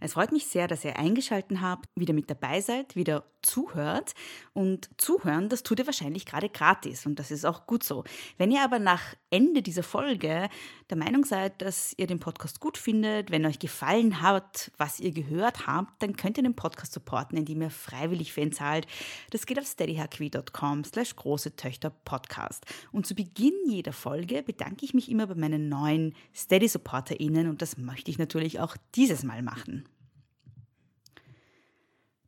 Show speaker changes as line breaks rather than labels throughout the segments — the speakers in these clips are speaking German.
Es freut mich sehr, dass ihr eingeschaltet habt, wieder mit dabei seid, wieder zuhört. Und zuhören, das tut ihr wahrscheinlich gerade gratis und das ist auch gut so. Wenn ihr aber nach Ende dieser Folge der Meinung seid, dass ihr den Podcast gut findet, wenn euch gefallen hat, was ihr gehört habt, dann könnt ihr den Podcast supporten, indem ihr freiwillig für ihn zahlt. Das geht auf steadyhq.com slash große Töchter Podcast. Und zu Beginn jeder Folge bedanke ich mich immer bei meinen neuen Steady-SupporterInnen und das möchte ich natürlich auch dieses Mal machen.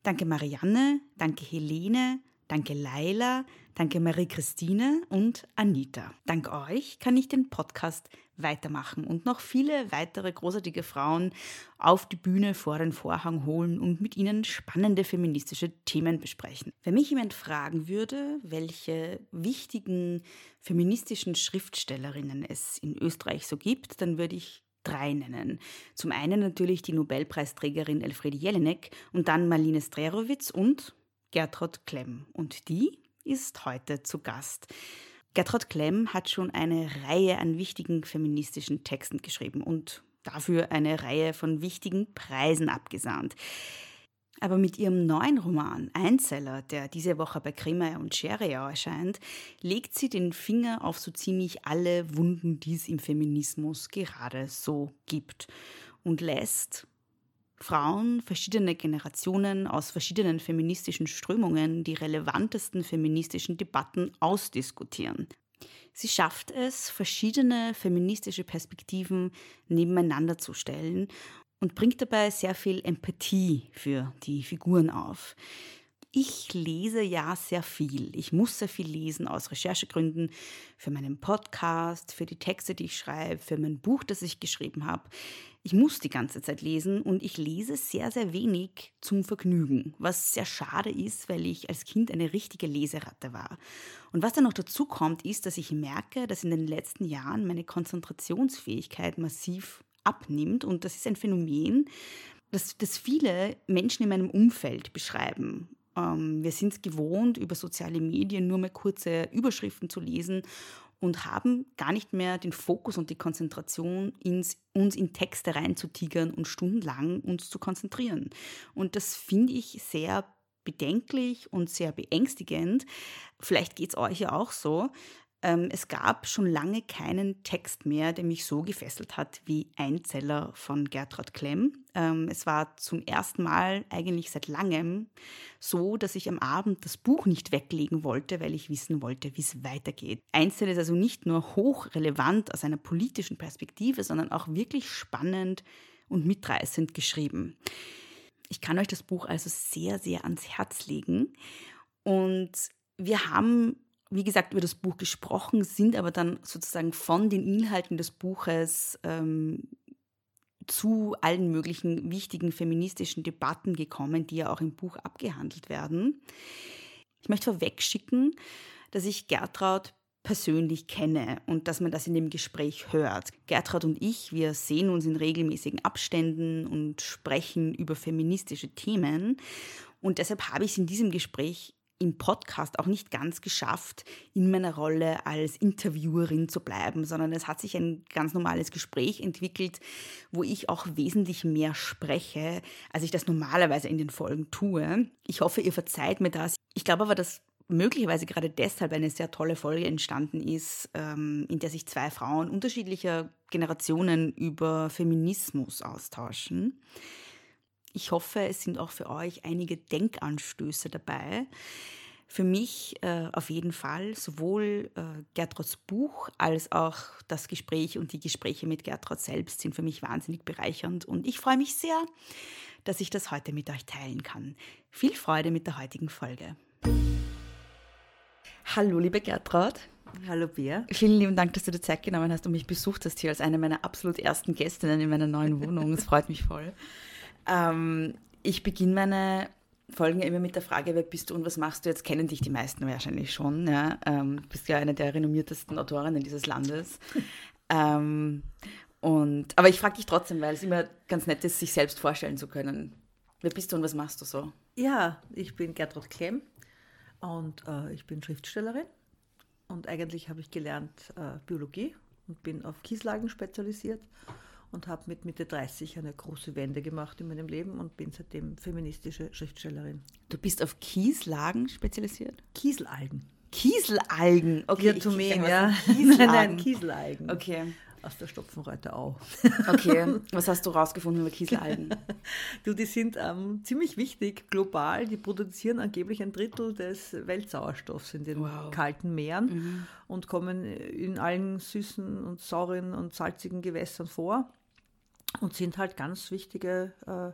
Danke Marianne, danke Helene, danke Laila, danke Marie-Christine und Anita. Dank euch kann ich den Podcast weitermachen und noch viele weitere großartige Frauen auf die Bühne vor den Vorhang holen und mit ihnen spannende feministische Themen besprechen. Wenn mich jemand fragen würde, welche wichtigen feministischen Schriftstellerinnen es in Österreich so gibt, dann würde ich drei nennen. Zum einen natürlich die Nobelpreisträgerin Elfriede Jelinek und dann Marlene Strerowitz und Gertrud Klemm. Und die ist heute zu Gast. Gertrud Klemm hat schon eine Reihe an wichtigen feministischen Texten geschrieben und dafür eine Reihe von wichtigen Preisen abgesahnt. Aber mit ihrem neuen Roman Einzeller, der diese Woche bei Kremer und Scheriau erscheint, legt sie den Finger auf so ziemlich alle Wunden, die es im Feminismus gerade so gibt und lässt Frauen verschiedener Generationen aus verschiedenen feministischen Strömungen die relevantesten feministischen Debatten ausdiskutieren. Sie schafft es, verschiedene feministische Perspektiven nebeneinander zu stellen und bringt dabei sehr viel Empathie für die Figuren auf. Ich lese ja sehr viel. Ich muss sehr viel lesen aus Recherchegründen für meinen Podcast, für die Texte, die ich schreibe, für mein Buch, das ich geschrieben habe. Ich muss die ganze Zeit lesen und ich lese sehr, sehr wenig zum Vergnügen, was sehr schade ist, weil ich als Kind eine richtige Leseratte war. Und was dann noch dazu kommt, ist, dass ich merke, dass in den letzten Jahren meine Konzentrationsfähigkeit massiv abnimmt. Und das ist ein Phänomen, das, das viele Menschen in meinem Umfeld beschreiben. Ähm, wir sind es gewohnt, über soziale Medien nur mal kurze Überschriften zu lesen und haben gar nicht mehr den Fokus und die Konzentration, ins, uns in Texte reinzutigern und stundenlang uns zu konzentrieren. Und das finde ich sehr bedenklich und sehr beängstigend. Vielleicht geht es euch ja auch so. Ähm, es gab schon lange keinen Text mehr, der mich so gefesselt hat wie Einzeller von Gertrud Klemm. Ähm, es war zum ersten Mal eigentlich seit langem so, dass ich am Abend das Buch nicht weglegen wollte, weil ich wissen wollte, wie es weitergeht. Einzeller ist also nicht nur hochrelevant aus einer politischen Perspektive, sondern auch wirklich spannend und mitreißend geschrieben. Ich kann euch das Buch also sehr, sehr ans Herz legen. Und wir haben wie gesagt, über das Buch gesprochen, sind aber dann sozusagen von den Inhalten des Buches ähm, zu allen möglichen wichtigen feministischen Debatten gekommen, die ja auch im Buch abgehandelt werden. Ich möchte vorwegschicken, dass ich Gertraud persönlich kenne und dass man das in dem Gespräch hört. Gertraud und ich, wir sehen uns in regelmäßigen Abständen und sprechen über feministische Themen. Und deshalb habe ich es in diesem Gespräch im Podcast auch nicht ganz geschafft, in meiner Rolle als Interviewerin zu bleiben, sondern es hat sich ein ganz normales Gespräch entwickelt, wo ich auch wesentlich mehr spreche, als ich das normalerweise in den Folgen tue. Ich hoffe, ihr verzeiht mir das. Ich glaube aber, dass möglicherweise gerade deshalb eine sehr tolle Folge entstanden ist, ähm, in der sich zwei Frauen unterschiedlicher Generationen über Feminismus austauschen. Ich hoffe, es sind auch für euch einige Denkanstöße dabei. Für mich äh, auf jeden Fall sowohl äh, Gertruds Buch als auch das Gespräch und die Gespräche mit Gertrud selbst sind für mich wahnsinnig bereichernd und ich freue mich sehr, dass ich das heute mit euch teilen kann. Viel Freude mit der heutigen Folge. Hallo, liebe Gertrud.
Hallo Bea.
Vielen lieben Dank, dass du dir Zeit genommen hast und mich besucht hast hier als eine meiner absolut ersten Gästinnen in meiner neuen Wohnung. Es freut mich voll. Ähm, ich beginne meine Folgen ja immer mit der Frage, wer bist du und was machst du? Jetzt kennen dich die meisten wahrscheinlich schon. Ja? Ähm, du bist ja eine der renommiertesten Autorinnen dieses Landes. ähm, und, aber ich frage dich trotzdem, weil es immer ganz nett ist, sich selbst vorstellen zu können. Wer bist du und was machst du so?
Ja, ich bin Gertrud Klemm und äh, ich bin Schriftstellerin. Und eigentlich habe ich gelernt äh, Biologie und bin auf Kieslagen spezialisiert und habe mit Mitte 30 eine große Wende gemacht in meinem Leben und bin seitdem feministische Schriftstellerin.
Du bist auf Kieslagen spezialisiert?
Kieselalgen.
Kieselalgen,
okay. Diatomeen, ja. Kieselalgen. Nein, nein, Kieselalgen.
Okay.
Aus der Stopfenreute Au.
Okay, was hast du rausgefunden über Kieselalgen?
du, die sind ähm, ziemlich wichtig global. Die produzieren angeblich ein Drittel des Weltsauerstoffs in den wow. kalten Meeren mhm. und kommen in allen süßen und sauren und salzigen Gewässern vor und sind halt ganz wichtige äh,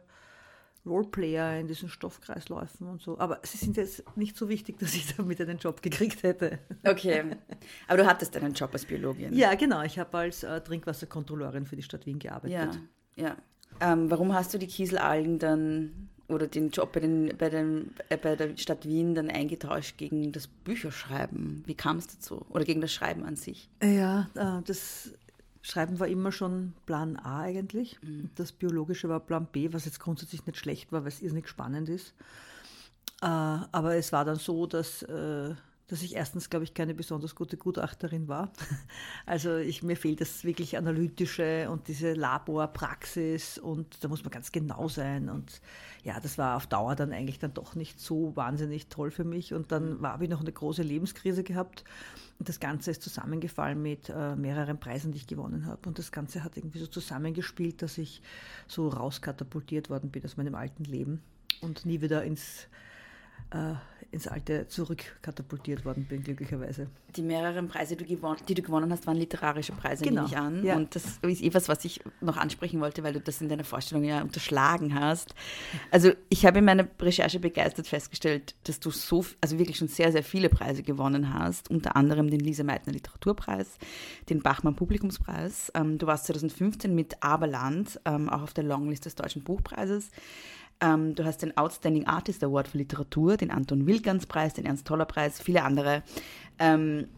Roleplayer in diesen Stoffkreisläufen und so. Aber sie sind jetzt nicht so wichtig, dass ich damit einen Job gekriegt hätte.
Okay. Aber du hattest einen Job als Biologin.
Ja, genau. Ich habe als äh, Trinkwasserkontrolleurin für die Stadt Wien gearbeitet.
Ja, ja. Ähm, warum hast du die Kieselalgen dann oder den Job bei, den, bei, den, äh, bei der Stadt Wien dann eingetauscht gegen das Bücherschreiben? Wie kam es dazu? Oder gegen das Schreiben an sich?
Ja, äh, das Schreiben war immer schon Plan A eigentlich. Mhm. Das Biologische war Plan B, was jetzt grundsätzlich nicht schlecht war, weil es irrsinnig spannend ist. Äh, aber es war dann so, dass, äh, dass ich erstens, glaube ich, keine besonders gute Gutachterin war. Also ich, mir fehlt das wirklich Analytische und diese Laborpraxis und da muss man ganz genau sein. Und ja, das war auf Dauer dann eigentlich dann doch nicht so wahnsinnig toll für mich. Und dann habe ich noch eine große Lebenskrise gehabt und das Ganze ist zusammengefallen mit äh, mehreren Preisen, die ich gewonnen habe. Und das Ganze hat irgendwie so zusammengespielt, dass ich so rauskatapultiert worden bin aus meinem alten Leben und nie wieder ins äh, ins Alte zurückkatapultiert worden bin, glücklicherweise.
Die mehreren Preise, die du gewonnen hast, waren literarische Preise,
genau.
nehme ich an.
Ja.
Und das ist etwas, was ich noch ansprechen wollte, weil du das in deiner Vorstellung ja unterschlagen hast. Also ich habe in meiner Recherche begeistert festgestellt, dass du so, also wirklich schon sehr, sehr viele Preise gewonnen hast, unter anderem den Lisa Meitner Literaturpreis, den Bachmann Publikumspreis. Ähm, du warst 2015 mit Aberland ähm, auch auf der Longlist des Deutschen Buchpreises. Ähm, du hast den Outstanding Artist Award für Literatur, den Anton Wilgans Preis, den Ernst Toller Preis, viele andere. Ähm,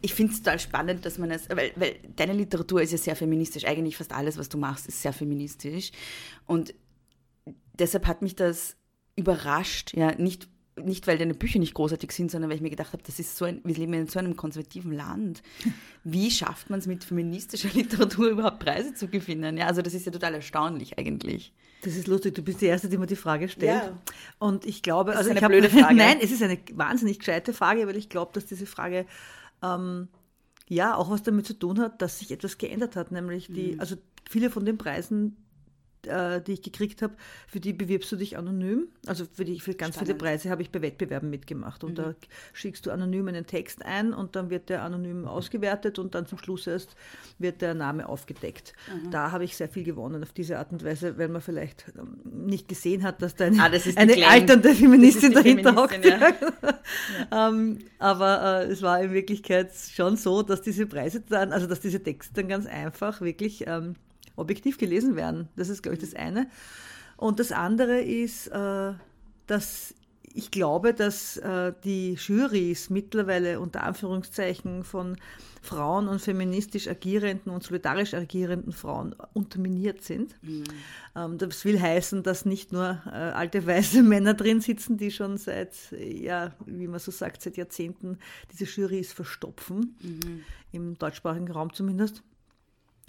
ich finde es total spannend, dass man es, weil, weil deine Literatur ist ja sehr feministisch. Eigentlich fast alles, was du machst, ist sehr feministisch. Und deshalb hat mich das überrascht, ja, nicht nicht weil deine Bücher nicht großartig sind, sondern weil ich mir gedacht habe, das ist so ein, wir leben in so einem konservativen Land. Wie schafft man es mit feministischer Literatur überhaupt Preise zu gewinnen? Ja, also das ist ja total erstaunlich eigentlich.
Das ist lustig, du bist die Erste, die mir die Frage stellt. Ja. Und ich glaube,
das
also
ist eine
ich hab,
blöde Frage.
Nein, es ist eine wahnsinnig gescheite Frage, weil ich glaube, dass diese Frage ähm, ja auch was damit zu tun hat, dass sich etwas geändert hat. Nämlich die, mhm. also viele von den Preisen, äh, die ich gekriegt habe, für die bewirbst du dich anonym. Also für, die, für ganz Spannend. viele Preise habe ich bei Wettbewerben mitgemacht. Und mhm. da schickst du anonym einen Text ein und dann wird der anonym ausgewertet und dann zum Schluss erst wird der Name aufgedeckt. Mhm. Da habe ich sehr viel gewonnen auf diese Art und Weise, weil man vielleicht ähm, nicht gesehen hat, dass da eine,
ah,
eine alternde Feministin dahinter
hockt. Ja.
ja. ähm, aber äh, es war in Wirklichkeit schon so, dass diese Preise dann, also dass diese Texte dann ganz einfach wirklich ähm, objektiv gelesen werden. Das ist, glaube ich, das eine. Und das andere ist, äh, dass ich glaube, dass äh, die Jurys mittlerweile unter Anführungszeichen von Frauen und feministisch agierenden und solidarisch agierenden Frauen unterminiert sind. Mhm. Ähm, das will heißen, dass nicht nur äh, alte weiße Männer drin sitzen, die schon seit, ja, wie man so sagt, seit Jahrzehnten diese Jurys verstopfen, mhm. im deutschsprachigen Raum zumindest,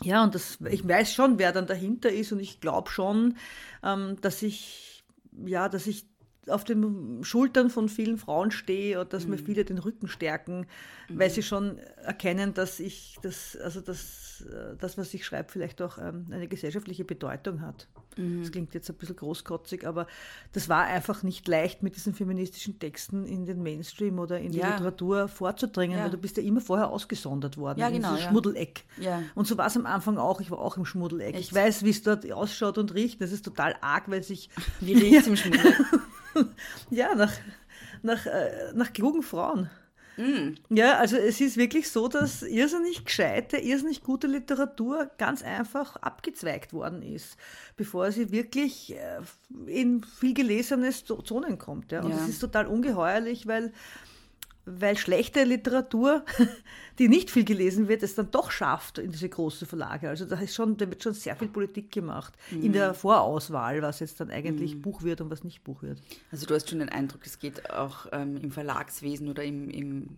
ja, und das, ich weiß schon, wer dann dahinter ist und ich glaube schon, ähm, dass ich, ja, dass ich auf den Schultern von vielen Frauen stehe und dass mir viele den Rücken stärken, weil sie schon erkennen, dass ich das, also das, äh, das was ich schreibe, vielleicht auch ähm, eine gesellschaftliche Bedeutung hat. Das klingt jetzt ein bisschen großkotzig, aber das war einfach nicht leicht, mit diesen feministischen Texten in den Mainstream oder in die
Ja.
Literatur vorzudringen,
Ja.
weil du bist ja immer vorher ausgesondert worden
Ja,
in
genau,
dieses
ja.
Schmuddeleck.
Ja.
Und so war es am Anfang auch. Ich war auch im Schmuddeleck.
Echt?
Ich weiß, wie es dort ausschaut und riecht. Das ist total arg, weil sich
Wie riecht es im Schmuddel?
ja nach, nach, äh, nach klugen Frauen.
Mm.
Ja, also es ist wirklich so, dass irrsinnig gescheite, irrsinnig gute Literatur ganz einfach abgezweigt worden ist, bevor sie wirklich äh, in viel gelesene Zo- Zonen kommt. Ja. Und
Ja.
das ist total ungeheuerlich, weil, weil schlechte Literatur, die nicht viel gelesen wird, es dann doch schafft in diese großen Verlage. Also da, ist schon, da wird schon sehr viel Politik gemacht in der Vorauswahl, was jetzt dann eigentlich Buch wird und was nicht Buch wird.
Also du hast schon den Eindruck, es geht auch ähm, im Verlagswesen oder im, im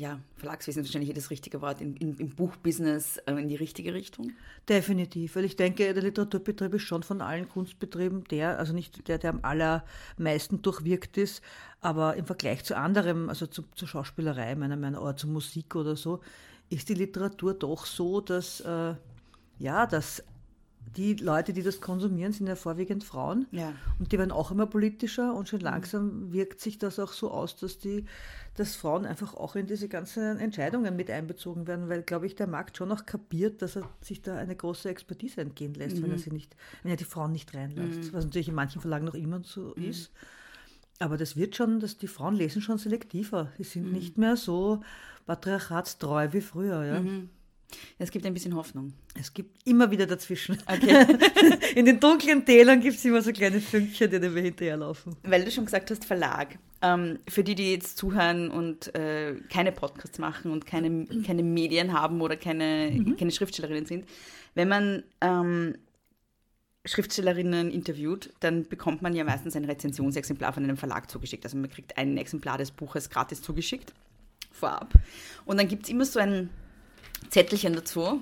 ja, Verlagswesen ist wahrscheinlich das richtige Wort, im, im, im Buchbusiness äh, in die richtige Richtung.
Definitiv, weil ich denke, der Literaturbetrieb ist schon von allen Kunstbetrieben der, also nicht der, der am allermeisten durchwirkt ist, aber im Vergleich zu anderem, also zu, zur Schauspielerei, meiner Meinung nach, oder zur Musik oder so, ist die Literatur doch so, dass, äh, ja, dass die Leute, die das konsumieren, sind ja vorwiegend Frauen.
Ja.
Und die werden auch immer politischer und schon langsam wirkt sich das auch so aus, dass die, dass Frauen einfach auch in diese ganzen Entscheidungen mit einbezogen werden, weil, glaube ich, der Markt schon auch kapiert, dass er sich da eine große Expertise entgehen lässt, wenn er sie nicht, wenn er die Frauen nicht reinlässt. Was natürlich in manchen Verlagen noch immer so ist. Aber das wird schon, dass die Frauen lesen schon selektiver. Die sind nicht mehr so patriarchatstreu wie früher. Ja.
Es gibt ein bisschen Hoffnung.
Es gibt immer wieder dazwischen.
Okay.
In den dunklen Tälern gibt es immer so kleine Fünkchen, denen wir hinterherlaufen.
Weil du schon gesagt hast, Verlag. Ähm, für die, die jetzt zuhören und äh, keine Podcasts machen und keine, keine Medien haben oder keine, keine Schriftstellerinnen sind, wenn man ähm, Schriftstellerinnen interviewt, dann bekommt man ja meistens ein Rezensionsexemplar von einem Verlag zugeschickt. Also man kriegt ein Exemplar des Buches gratis zugeschickt, vorab. Und dann gibt es immer so ein Zettelchen dazu,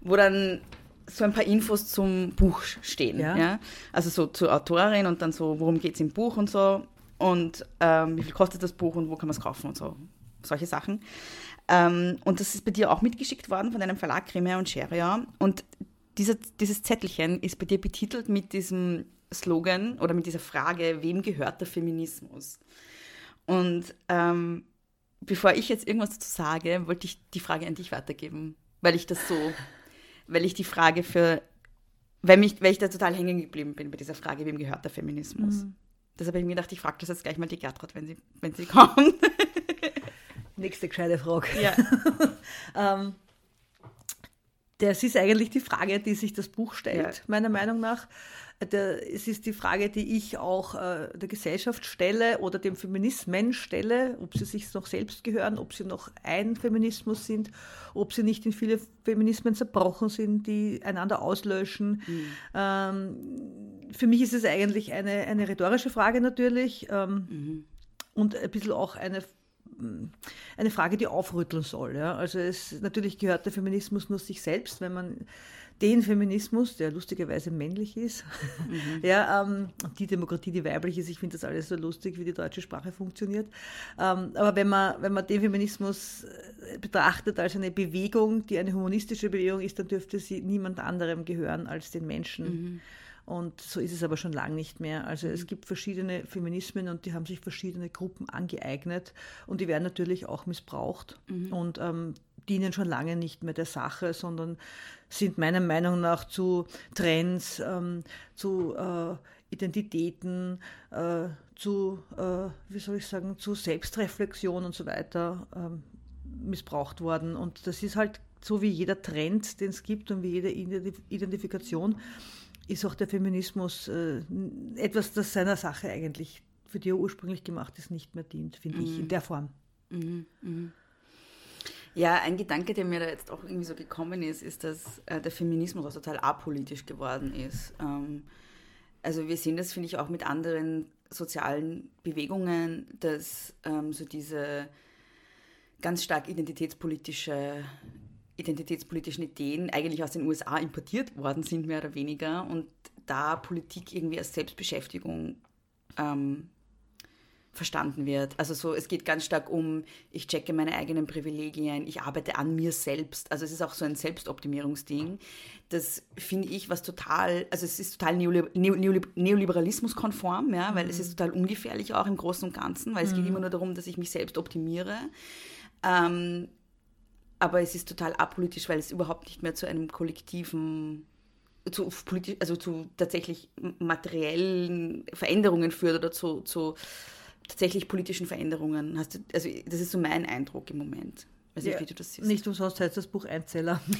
wo dann so ein paar Infos zum Buch stehen.
Ja.
Ja. Also so zur Autorin und dann so, worum geht es im Buch und so. Und ähm, wie viel kostet das Buch und wo kann man es kaufen und so. Solche Sachen. Ähm, und das ist bei dir auch mitgeschickt worden von einem Verlag, Cremia und Scheria. Und dieser, dieses Zettelchen ist bei dir betitelt mit diesem Slogan oder mit dieser Frage, wem gehört der Feminismus? Und ähm, bevor ich jetzt irgendwas dazu sage, wollte ich die Frage an dich weitergeben, weil ich das so, weil ich die Frage für, weil, mich, weil ich da total hängen geblieben bin bei dieser Frage, wem gehört der Feminismus? Deshalb habe ich mir gedacht, ich frage das jetzt gleich mal die Gertrud, wenn sie, wenn sie kommt.
Nächste gescheite Frage.
ja.
Ähm, das ist eigentlich die Frage, die sich das Buch stellt,
Ja.
meiner Meinung nach. Der, es ist die Frage, die ich auch äh, der Gesellschaft stelle oder dem Feminismen stelle, ob sie sich noch selbst gehören, ob sie noch ein Feminismus sind, ob sie nicht in viele Feminismen zerbrochen sind, die einander auslöschen. Ähm, für mich ist es eigentlich eine, eine rhetorische Frage natürlich ähm, und ein bisschen auch eine eine Frage, die aufrütteln soll. Ja? Also es natürlich gehört der Feminismus nur sich selbst, wenn man den Feminismus, der lustigerweise männlich ist, ja, ähm, die Demokratie, die weiblich ist, ich finde das alles so lustig, wie die deutsche Sprache funktioniert. Ähm, aber wenn man, wenn man den Feminismus äh, betrachtet als eine Bewegung, die eine humanistische Bewegung ist, dann dürfte sie niemand anderem gehören als den Menschen. Und so ist es aber schon lange nicht mehr. Also es gibt verschiedene Feminismen und die haben sich verschiedene Gruppen angeeignet und die werden natürlich auch missbraucht und ähm, dienen schon lange nicht mehr der Sache, sondern sind meiner Meinung nach zu Trends, ähm, zu äh, Identitäten, äh, zu, äh, wie soll ich sagen, zu Selbstreflexion und so weiter ähm, missbraucht worden. Und das ist halt so wie jeder Trend, den es gibt und wie jede Identif Identifikation, ist auch der Feminismus äh, etwas, das seiner Sache eigentlich, für die er ursprünglich gemacht ist, nicht mehr dient, finde ich, in der Form.
Ja, ein Gedanke, der mir da jetzt auch irgendwie so gekommen ist, ist, dass äh, der Feminismus auch total apolitisch geworden ist. Ähm, also wir sehen das, finde ich, auch mit anderen sozialen Bewegungen, dass ähm, so diese ganz stark identitätspolitische, identitätspolitischen Ideen eigentlich aus den USA importiert worden sind, mehr oder weniger, und da Politik irgendwie als Selbstbeschäftigung ähm, verstanden wird. Also so, es geht ganz stark um, ich checke meine eigenen Privilegien, ich arbeite an mir selbst. Also es ist auch so ein Selbstoptimierungsding. Das finde ich was total, also es ist total Neolib Neolib Neoliberalismus-konform, ja, weil mhm. es ist total ungefährlich auch im Großen und Ganzen, weil es geht mhm. immer nur darum, dass ich mich selbst optimiere. Ähm, aber es ist total apolitisch, weil es überhaupt nicht mehr zu einem kollektiven zu politisch, also zu tatsächlich materiellen Veränderungen führt oder zu, zu tatsächlich politischen Veränderungen. Hast du, also das ist so mein Eindruck im Moment.
Weiß ja, nicht, wie du das siehst. Nicht umsonst heißt das Buch Einzeller.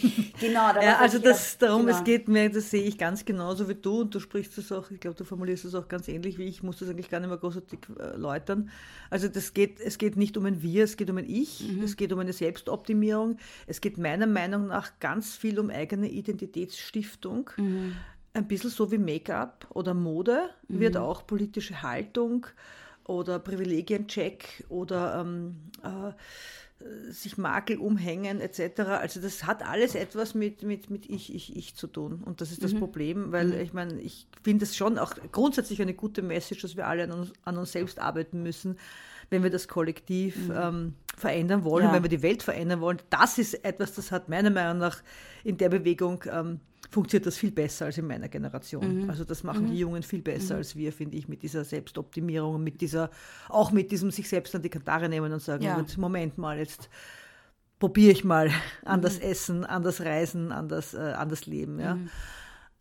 Genau,
da ja, also das, darum, genau. es geht mir, das sehe ich ganz genauso wie du und du sprichst es auch, ich glaube, du formulierst es auch ganz ähnlich wie ich, muss das eigentlich gar nicht mehr großartig erläutern. Also das geht, es geht nicht um ein Wir, es geht um ein Ich, mhm. es geht um eine Selbstoptimierung, es geht meiner Meinung nach ganz viel um eigene Identitätsstiftung. Mhm. Ein bisschen so wie Make-up oder Mode mhm. wird auch politische Haltung oder Privilegiencheck oder ähm, äh, sich Makel umhängen etc. Also das hat alles etwas mit, mit, mit ich, ich, ich zu tun. Und das ist das mhm. Problem, weil mhm. ich meine, ich finde es schon auch grundsätzlich eine gute Message, dass wir alle an uns, an uns selbst arbeiten müssen, wenn wir das Kollektiv mhm. ähm, verändern wollen, ja. wenn wir die Welt verändern wollen. Das ist etwas, das hat meiner Meinung nach in der Bewegung ähm, funktioniert das viel besser als in meiner Generation. Mhm. Also das machen mhm. die Jungen viel besser mhm. als wir, finde ich, mit dieser Selbstoptimierung, mit dieser, auch mit diesem sich selbst an die Kantare nehmen und sagen, ja. Moment mal, jetzt probiere ich mal anders mhm. essen, anders reisen, anders, äh, anders leben. Ja.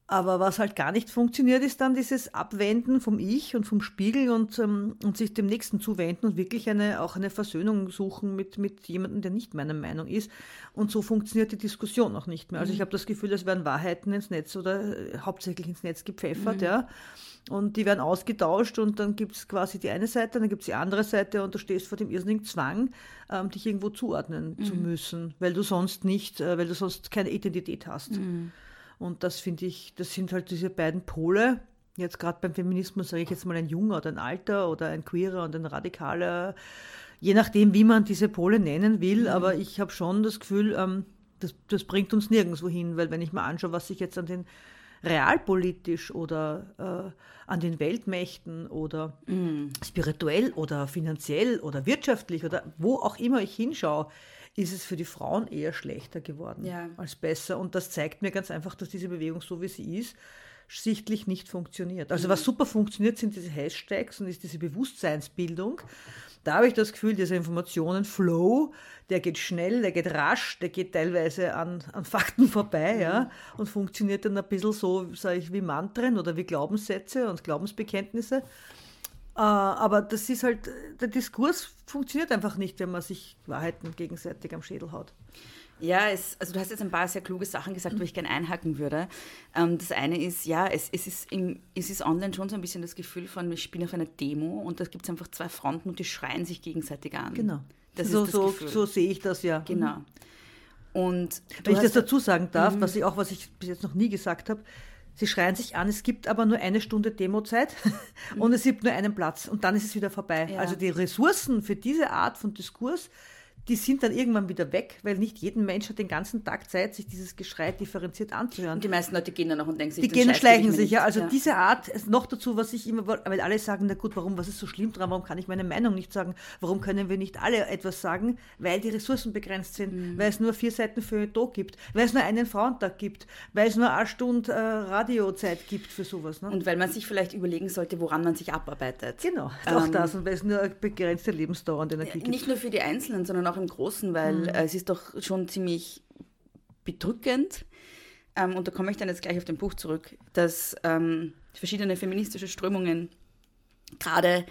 Aber was halt gar nicht funktioniert, ist dann dieses Abwenden vom Ich und vom Spiegel und, ähm, und sich dem Nächsten zuwenden und wirklich eine, auch eine Versöhnung suchen mit, mit jemandem, der nicht meiner Meinung ist. Und so funktioniert die Diskussion auch nicht mehr. Also ich mhm. habe das Gefühl, es werden Wahrheiten ins Netz oder äh, hauptsächlich ins Netz gepfeffert, mhm. ja. Und die werden ausgetauscht und dann gibt es quasi die eine Seite, dann gibt es die andere Seite und du stehst vor dem irrsinnigen Zwang, ähm, dich irgendwo zuordnen mhm. zu müssen, weil du sonst nicht, äh, weil du sonst keine Identität hast. Mhm. Und das finde ich, das sind halt diese beiden Pole. Jetzt gerade beim Feminismus sage ich jetzt mal ein junger oder ein alter oder ein queerer und ein radikaler, je nachdem, wie man diese Pole nennen will. Mhm. Aber ich habe schon das Gefühl, ähm, das, das bringt uns nirgendwo hin, weil wenn ich mal anschaue, was sich jetzt an den realpolitisch oder äh, an den Weltmächten oder mm. spirituell oder finanziell oder wirtschaftlich oder wo auch immer ich hinschaue, ist es für die Frauen eher schlechter geworden ja. als besser. Und das zeigt mir ganz einfach, dass diese Bewegung, so wie sie ist, sichtlich nicht funktioniert. Also was super funktioniert, sind diese Hashtags und ist diese Bewusstseinsbildung. Da habe ich das Gefühl, dieser Informationenflow, der geht schnell, der geht rasch, der geht teilweise an, an Fakten vorbei, mhm. ja, und funktioniert dann ein bisschen so, sage ich, wie Mantren oder wie Glaubenssätze und Glaubensbekenntnisse. Äh, aber das ist halt, der Diskurs funktioniert einfach nicht, wenn man sich Wahrheiten gegenseitig am Schädel haut.
Ja, es, also du hast jetzt ein paar sehr kluge Sachen gesagt, wo ich gerne einhaken würde. Ähm, das eine ist, ja, es, es, ist im, es ist online schon so ein bisschen das Gefühl von, ich bin auf einer Demo und da gibt es einfach zwei Fronten und die schreien sich gegenseitig an.
Genau. Das so, so, so, sehe ich das ja.
Genau. Und
Wenn ich das dazu sagen darf, mhm. was ich auch, was ich bis jetzt noch nie gesagt habe, Sie schreien sich an, es gibt aber nur eine Stunde Demozeit und es gibt nur einen Platz und dann ist es wieder vorbei. Ja. Also die Ressourcen für diese Art von Diskurs die sind dann irgendwann wieder weg, weil nicht jeden Mensch hat den ganzen Tag Zeit, sich dieses Geschrei differenziert anzuhören. Und
die meisten Leute gehen dann noch und denken sich,
die gehen schleichen sich, ja. Also ja. diese Art, noch dazu, was ich immer, weil alle sagen, na gut, warum, was ist so schlimm dran, warum kann ich meine Meinung nicht sagen, warum können wir nicht alle etwas sagen, weil die Ressourcen begrenzt sind, mhm. weil es nur vier Seiten für Tag gibt, weil es nur einen Frauentag gibt, weil es nur eine Stunde äh, Radiozeit gibt für sowas. Ne?
Und weil man sich vielleicht überlegen sollte, woran man sich abarbeitet.
Genau, auch ähm, das und weil es nur eine begrenzte Lebensdauer und Energie
gibt. Nicht nur für die Einzelnen, sondern auch im Großen, weil mhm. es ist doch schon ziemlich bedrückend. Ähm, und da komme ich dann jetzt gleich auf den Buch zurück, dass ähm, verschiedene feministische Strömungen gerade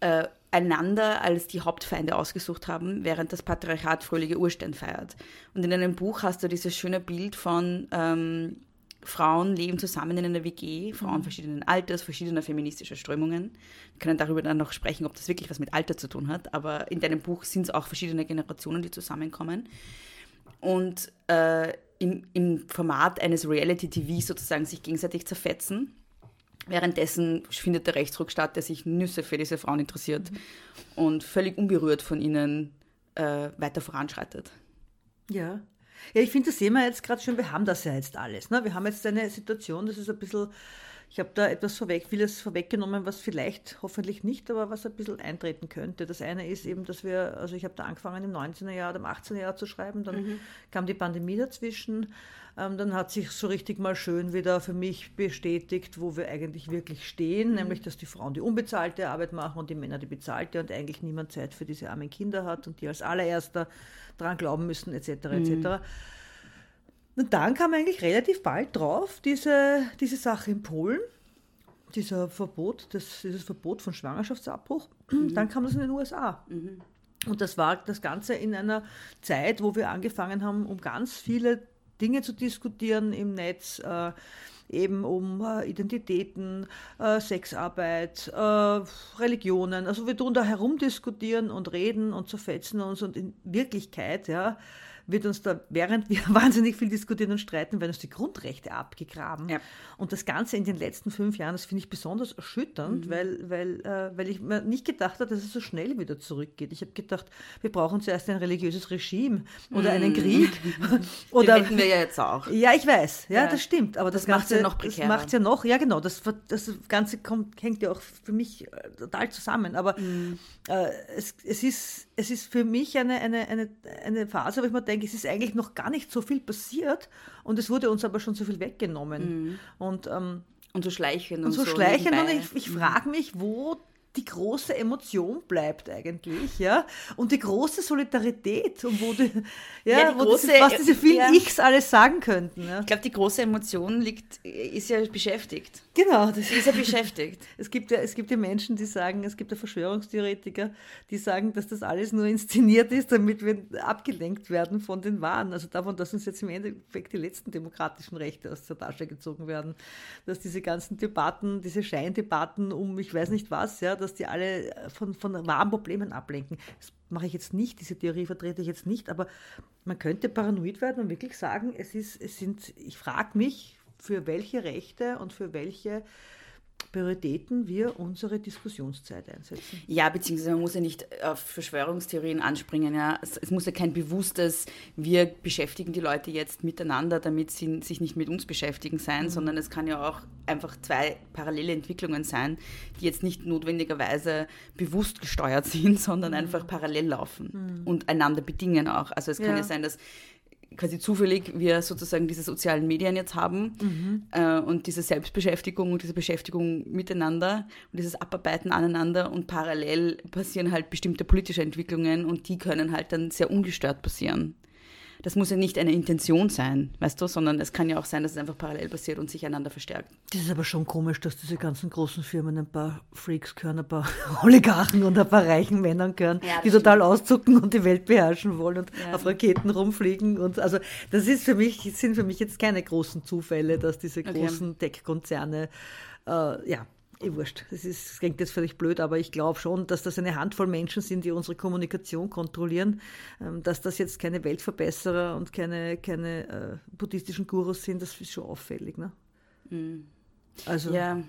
äh, einander als die Hauptfeinde ausgesucht haben, während das Patriarchat fröhliche Urstein feiert. Und in einem Buch hast du dieses schöne Bild von ähm, Frauen leben zusammen in einer WG, Frauen mhm. verschiedenen Alters, verschiedener feministischer Strömungen. Wir können darüber dann noch sprechen, ob das wirklich was mit Alter zu tun hat, aber in deinem Buch sind es auch verschiedene Generationen, die zusammenkommen. Und äh, im, im Format eines Reality-TV sozusagen sich gegenseitig zerfetzen. Währenddessen findet der Rechtsruck statt, der sich Nüsse für diese Frauen interessiert mhm. und völlig unberührt von ihnen äh, weiter voranschreitet.
Ja, ja, ich finde, das sehen wir jetzt gerade schon, wir haben das ja jetzt alles. Ne? Wir haben jetzt eine Situation, das ist ein bisschen Ich habe da etwas vorweg, vieles vorweggenommen, was vielleicht, hoffentlich nicht, aber was ein bisschen eintreten könnte. Das eine ist eben, dass wir, also ich habe da angefangen im 19er Jahr oder im 18er Jahr zu schreiben, dann mhm. kam die Pandemie dazwischen. Ähm, dann hat sich so richtig mal schön wieder für mich bestätigt, wo wir eigentlich wirklich stehen, mhm. nämlich dass die Frauen die unbezahlte Arbeit machen und die Männer die bezahlte und eigentlich niemand Zeit für diese armen Kinder hat und die als allererster dran glauben müssen, etc. etc. Mhm. Und dann kam eigentlich relativ bald drauf diese, diese Sache in Polen, dieser Verbot, das, dieses Verbot von Schwangerschaftsabbruch. Mhm. Dann kam das in den USA. Mhm. Und das war das Ganze in einer Zeit, wo wir angefangen haben, um ganz viele Dinge zu diskutieren im Netz, äh, eben um äh, Identitäten, äh, Sexarbeit, äh, Religionen. Also wir tun da herumdiskutieren und reden und zerfetzen uns und in Wirklichkeit, ja, wird uns da, während wir wahnsinnig viel diskutieren und streiten, werden uns die Grundrechte abgegraben. Ja. Und das Ganze in den letzten fünf Jahren, das finde ich besonders erschütternd, mhm. weil, weil, äh, weil ich mir nicht gedacht habe, dass es so schnell wieder zurückgeht. Ich habe gedacht, wir brauchen zuerst ein religiöses Regime oder mhm. einen Krieg.
oder, hätten wir ja jetzt auch.
Ja, ich weiß, ja, ja. das stimmt. Aber das, das macht es ja noch prekärer. Das macht ja noch, ja genau, das, das Ganze kommt, hängt ja auch für mich äh, total zusammen. Aber mhm. äh, es, es, ist, es ist für mich eine, eine, eine, eine Phase, wo ich mir denke, es ist eigentlich noch gar nicht so viel passiert und es wurde uns aber schon so viel weggenommen. Mhm. Und, ähm,
und so schleichend.
Und, und so, so schleichend. Und ich, ich frage mich, wo die große Emotion bleibt eigentlich, ja, und die große Solidarität und wo die, ja, ja die wo große, diese, was diese vielen ja. Ichs alles sagen könnten. Ja.
Ich glaube, die große Emotion liegt, ist ja beschäftigt.
Genau, das ist ja beschäftigt. es gibt ja, es gibt ja Menschen, die sagen, es gibt ja Verschwörungstheoretiker, die sagen, dass das alles nur inszeniert ist, damit wir abgelenkt werden von den Wahren. Also davon, dass uns jetzt im Endeffekt die letzten demokratischen Rechte aus der Tasche gezogen werden, dass diese ganzen Debatten, diese Scheindebatten um ich weiß nicht was, ja, dass die alle von, von wahren Problemen ablenken. Das mache ich jetzt nicht, diese Theorie vertrete ich jetzt nicht, aber man könnte paranoid werden und wirklich sagen, es ist, es sind, ich frage mich, für welche Rechte und für welche Prioritäten wir unsere Diskussionszeit einsetzen.
Ja, beziehungsweise man muss ja nicht auf Verschwörungstheorien anspringen. Ja. Es, es, muss ja kein bewusstes, wir beschäftigen die Leute jetzt miteinander, damit sie sich nicht mit uns beschäftigen sein, mhm. sondern es kann ja auch einfach zwei parallele Entwicklungen sein, die jetzt nicht notwendigerweise bewusst gesteuert sind, sondern mhm. einfach parallel laufen mhm. und einander bedingen auch. Also es kann ja, ja sein, dass quasi zufällig wir sozusagen diese sozialen Medien jetzt haben mhm. äh, und diese Selbstbeschäftigung und diese Beschäftigung miteinander und dieses Abarbeiten aneinander und parallel passieren halt bestimmte politische Entwicklungen und die können halt dann sehr ungestört passieren das muss ja nicht eine Intention sein, weißt du, sondern es kann ja auch sein, dass es einfach parallel passiert und sich einander verstärkt.
Das ist aber schon komisch, dass diese ganzen großen Firmen ein paar Freaks gehören, ein paar Oligarchen und ein paar reichen Männern gehören, ja, die total auszucken und die Welt beherrschen wollen und ja. auf Raketen rumfliegen. Und also das ist für mich, sind für mich jetzt keine großen Zufälle, dass diese großen okay. Tech-Konzerne äh, ja, eh wurscht. Das, ist, das klingt jetzt völlig blöd, aber ich glaube schon, dass das eine Handvoll Menschen sind, die unsere Kommunikation kontrollieren. Ähm, dass das jetzt keine Weltverbesserer und keine, keine äh, buddhistischen Gurus sind, das ist schon auffällig. Ne? Mhm. Also, ja.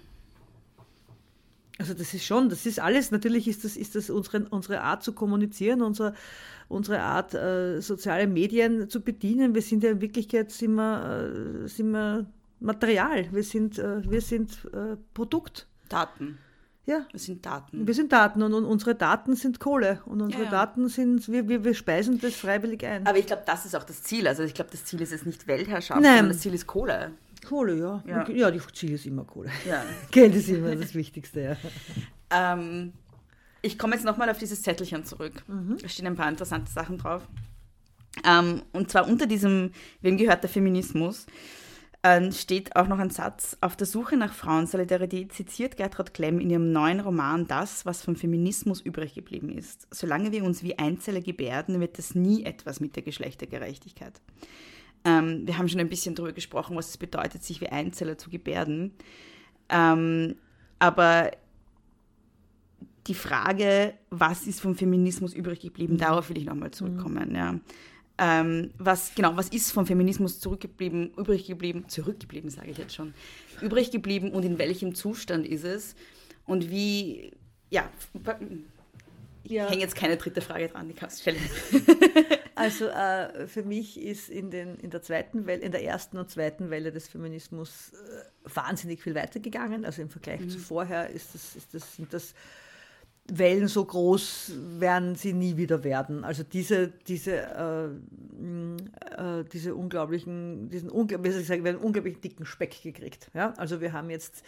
also das ist schon, das ist alles, natürlich ist das, ist das unsere, unsere Art zu kommunizieren, unsere, unsere Art, äh, soziale Medien zu bedienen. Wir sind ja in Wirklichkeit, sind wir, äh, sind wir Material, wir sind, äh, wir sind äh, Produkt.
Daten.
Ja.
Wir sind Daten.
Wir sind Daten und, und unsere Daten sind Kohle und unsere ja, ja. Daten sind, wir, wir, wir speisen das freiwillig ein.
Aber ich glaube, das ist auch das Ziel. Also ich glaube, das Ziel ist jetzt nicht Weltherrschaft, Nein. sondern das Ziel ist Kohle.
Kohle, ja. Ja, ja die Ziel ist immer Kohle. Ja. Geld ist immer das Wichtigste, ja.
Ähm, ich komme jetzt nochmal auf dieses Zettelchen zurück. Mhm. Da stehen ein paar interessante Sachen drauf. Ähm, und zwar unter diesem, wem gehört der Feminismus? Äh, steht auch noch ein Satz. Auf der Suche nach Frauensolidarität zitiert Gertrud Klemm in ihrem neuen Roman das, was vom Feminismus übrig geblieben ist. Solange wir uns wie Einzeller gebärden, wird das nie etwas mit der Geschlechtergerechtigkeit. Ähm, wir haben schon ein bisschen darüber gesprochen, was es bedeutet, sich wie Einzeller zu gebärden. Ähm, aber die Frage, was ist vom Feminismus übrig geblieben, darauf will ich nochmal zurückkommen. Mhm. Ja ähm, was, genau, was ist vom Feminismus zurückgeblieben, übrig geblieben, zurückgeblieben, sage ich jetzt schon, übrig geblieben und in welchem Zustand ist es und wie, ja, ich ja. hänge jetzt keine dritte Frage dran, die kannst du stellen.
Also äh, für mich ist in, den, in der zweiten Welle, in der ersten und zweiten Welle des Feminismus äh, wahnsinnig viel weitergegangen. Also im Vergleich mhm. zu vorher ist das, ist das, sind das Wellen so groß werden sie nie wieder werden. Also diese, diese, äh, äh, diese unglaublichen, diesen unglaublich, wie sagen, wir einen unglaublich dicken Speck gekriegt. Ja? Also wir haben jetzt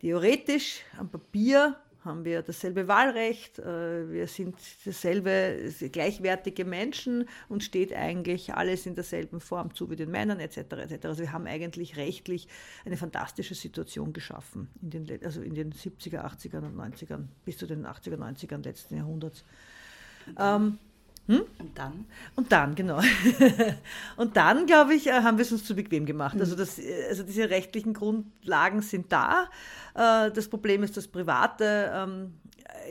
theoretisch am Papier haben wir dasselbe Wahlrecht, äh, wir sind dasselbe gleichwertige Menschen und steht eigentlich alles in derselben Form zu wie den Männern etc. etc. Also wir haben eigentlich rechtlich eine fantastische Situation geschaffen in den, also in den 70er, 80er und 90ern bis zu den 80er, 90ern letzten Jahrhunderts. Ähm, hm? Und dann? Und dann, genau. und dann, glaube ich, äh, haben wir es uns zu bequem gemacht. Also, das, äh, also diese rechtlichen Grundlagen sind da. Äh, das Problem ist, das Private ähm,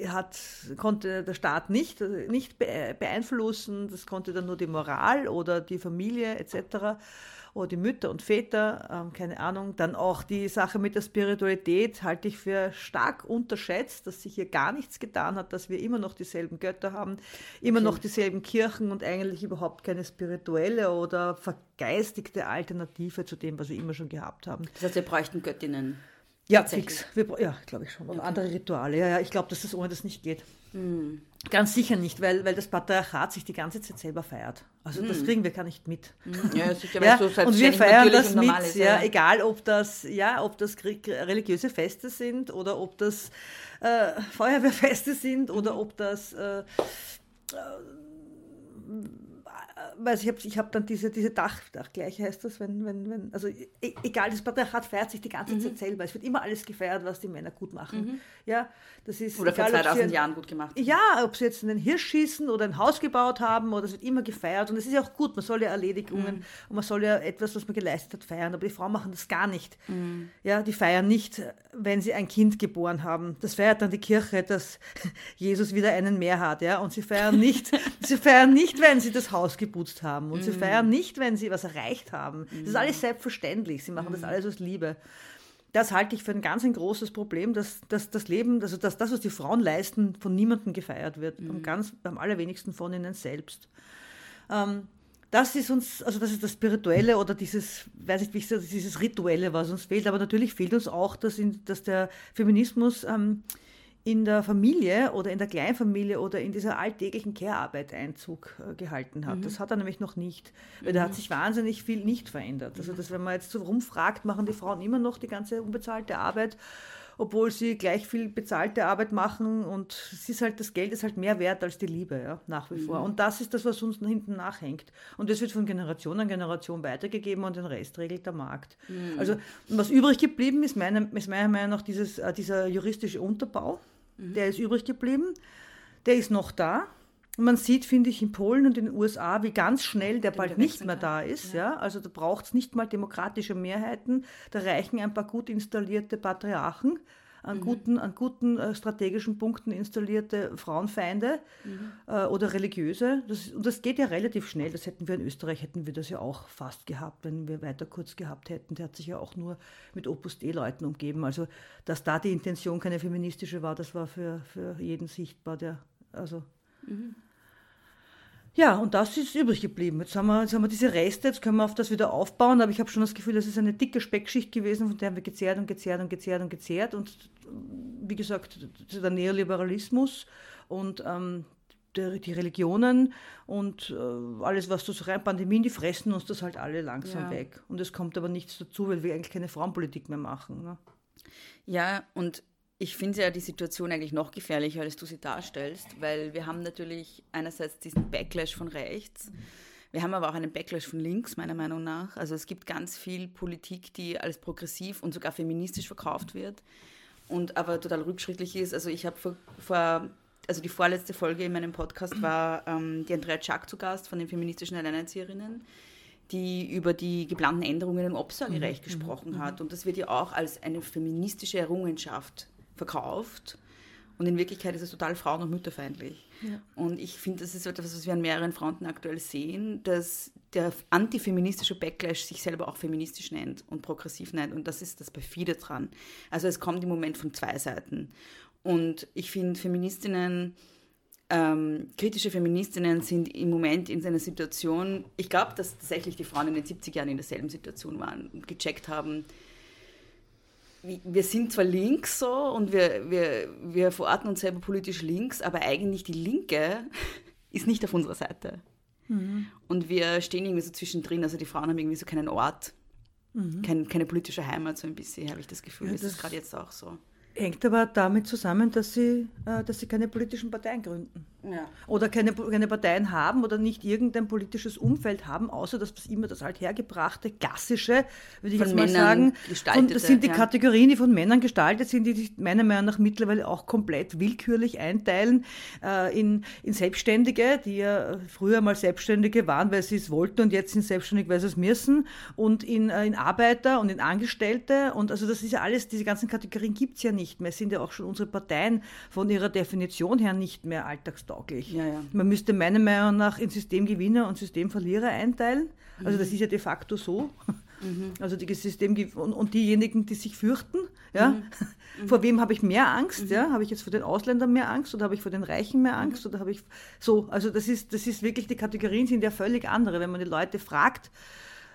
hat, konnte der Staat nicht, nicht beeinflussen. Das konnte dann nur die Moral oder die Familie etc oder die Mütter und Väter, ähm, keine Ahnung. Dann auch die Sache mit der Spiritualität halte ich für stark unterschätzt, dass sich hier gar nichts getan hat, dass wir immer noch dieselben Götter haben, immer okay. noch dieselben Kirchen und eigentlich überhaupt keine spirituelle oder vergeistigte Alternative zu dem, was wir immer schon gehabt haben.
Das heißt, wir bräuchten Göttinnen.
Ja, fix. Wir, ja, glaube ich schon. Und okay. andere Rituale. Ja, ja, ich glaube, dass das ohne das nicht geht. Mhm. Ganz sicher nicht, weil, weil das Patriarchat sich die ganze Zeit selber feiert. Also mhm. das kriegen wir gar nicht mit.
Mhm. Ja, sicher, ja,
so und wir feiern das mit, ist, ja, ja, egal ob das, ja, ob das religiöse Feste sind oder ob das äh, Feuerwehrfeste sind oder ob das äh, äh, weil ich habe ich hab dann diese, diese Dach, Dachgleiche heißt das, wenn, wenn, wenn, also e, egal, das Patriarchat feiert sich die ganze mhm. Zeit selber. Es wird immer alles gefeiert, was die Männer gut machen. Mhm. Ja, das ist
oder egal, vor 2000 sie, Jahren gut gemacht.
Ja, ob sie jetzt einen Hirsch schießen oder ein Haus gebaut haben, oder es wird immer gefeiert. Und es ist ja auch gut, man soll ja Erledigungen mhm. und man soll ja etwas, was man geleistet hat, feiern. Aber die Frauen machen das gar nicht. Mhm. Ja, die feiern nicht, wenn sie ein Kind geboren haben. Das feiert dann die Kirche, dass Jesus wieder einen mehr hat. Ja, und sie feiern nicht, sie feiern nicht, wenn sie das Haus geputzt haben. Und mhm. sie feiern nicht, wenn sie was erreicht haben. Das ist alles selbstverständlich. Sie machen das mhm. alles aus Liebe das halte ich für ein ganz ein großes Problem, dass, dass das Leben, also dass das, was die Frauen leisten, von niemandem gefeiert wird, mhm. am, ganz, am allerwenigsten von ihnen selbst. Ähm, das ist uns, also das ist das Spirituelle oder dieses, weiß nicht, wie ich sage, dieses Rituelle, was uns fehlt. Aber natürlich fehlt uns auch, dass, in, dass der Feminismus ähm, in der Familie oder in der Kleinfamilie oder in dieser alltäglichen Care-Arbeit Einzug äh, gehalten hat. Mhm. Das hat er nämlich noch nicht, weil mhm. da hat sich wahnsinnig viel nicht verändert. Also dass, wenn man jetzt so rumfragt, machen die Frauen immer noch die ganze unbezahlte Arbeit, obwohl sie gleich viel bezahlte Arbeit machen und es ist halt, das Geld ist halt mehr wert als die Liebe, ja, nach wie vor. Mhm. Und das ist das, was uns hinten nachhängt. Und das wird von Generation an Generation weitergegeben und den Rest regelt der Markt. Mhm. Also was übrig geblieben ist, meiner, ist meiner Meinung nach dieses, äh, dieser juristische Unterbau Mhm. Der ist übrig geblieben. Der ist noch da. Man sieht, finde ich, in Polen und in den USA, wie ganz schnell der bald nicht mehr da ist. Ja. ja. Also da braucht es nicht mal demokratische Mehrheiten. Da reichen ein paar gut installierte Patriarchen, an mhm. guten, an guten äh, strategischen Punkten installierte Frauenfeinde mhm. äh, oder religiöse. Das, und das geht ja relativ schnell. Das hätten wir in Österreich, hätten wir das ja auch fast gehabt, wenn wir weiter kurz gehabt hätten. Der hat sich ja auch nur mit Opus Dei-Leuten umgeben. Also, dass da die Intention keine feministische war, das war für, für jeden sichtbar. Der, also, mhm. Ja, und das ist übrig geblieben. Jetzt haben, wir, jetzt haben wir diese Reste, jetzt können wir auf das wieder aufbauen, aber ich habe schon das Gefühl, das ist eine dicke Speckschicht gewesen, von der haben wir gezehrt und gezehrt und gezehrt und gezehrt. Und wie gesagt, der Neoliberalismus und ähm, der, die Religionen und äh, alles, was so rein Pandemien, die fressen uns das halt alle langsam ja. weg. Und es kommt aber nichts dazu, weil wir eigentlich keine Frauenpolitik mehr machen. Ne?
Ja, und ich finde ja die Situation eigentlich noch gefährlicher, als du sie darstellst, weil wir haben natürlich einerseits diesen Backlash von rechts, wir haben aber auch einen Backlash von links, meiner Meinung nach. Also es gibt ganz viel Politik, die als progressiv und sogar feministisch verkauft wird und aber total rückschrittlich ist. Also ich habe vor, vor, also die vorletzte Folge in meinem Podcast war ähm, die Andrea Czak zu Gast von den feministischen Alleinerzieherinnen die über die geplanten Änderungen im Obsorgerecht mhm. gesprochen mhm. hat. Und das wird ja auch als eine feministische Errungenschaft verkauft. Und in Wirklichkeit ist es total frauen- und mütterfeindlich. Ja. Und ich finde, das ist etwas, was wir an mehreren Fronten aktuell sehen, dass der antifeministische Backlash sich selber auch feministisch nennt und progressiv nennt. Und das ist das perfide dran. Also es kommt im Moment von zwei Seiten. Und ich finde, Feministinnen ähm, kritische Feministinnen sind im Moment in einer Situation, ich glaube, dass tatsächlich die Frauen in den 70 Jahren in derselben Situation waren und gecheckt haben, wir sind zwar links so und wir, wir, wir verorten uns selber politisch links, aber eigentlich die Linke ist nicht auf unserer Seite. Mhm. Und wir stehen irgendwie so zwischendrin, also die Frauen haben irgendwie so keinen Ort, mhm. kein, keine politische Heimat, so ein bisschen, habe ich das Gefühl. Ja, das, ist gerade jetzt auch so.
Hängt aber damit zusammen, dass sie, äh, dass sie keine politischen Parteien gründen. Ja. Oder keine, keine Parteien haben oder nicht irgendein politisches Umfeld haben, außer dass das immer das althergebrachte, klassische, würde ich von jetzt mal sagen. Und das sind die ja. Kategorien, die von Männern gestaltet sind, die sich meiner Meinung nach mittlerweile auch komplett willkürlich einteilen äh, in, in Selbstständige, die ja früher mal Selbstständige waren, weil sie es wollten und jetzt sind selbstständig, weil sie es müssen, und in, äh, in Arbeiter und in Angestellte. Und also das ist ja alles, diese ganzen Kategorien gibt es ja nicht mehr. Es sind ja auch schon unsere Parteien von ihrer Definition her nicht mehr alltagstauglich tauglich. Ja, ja. Man müsste meiner Meinung nach in Systemgewinner und Systemverlierer einteilen. Also das mhm. ist ja de facto so. Mhm. Also die System und, und, diejenigen, die sich fürchten, ja, mhm. vor wem habe ich mehr Angst? Ja, habe ich jetzt vor den Ausländern mehr Angst oder habe ich vor den Reichen mehr Angst oder habe ich so? Also das ist das ist wirklich die Kategorien sind ja völlig andere. Wenn man die Leute fragt,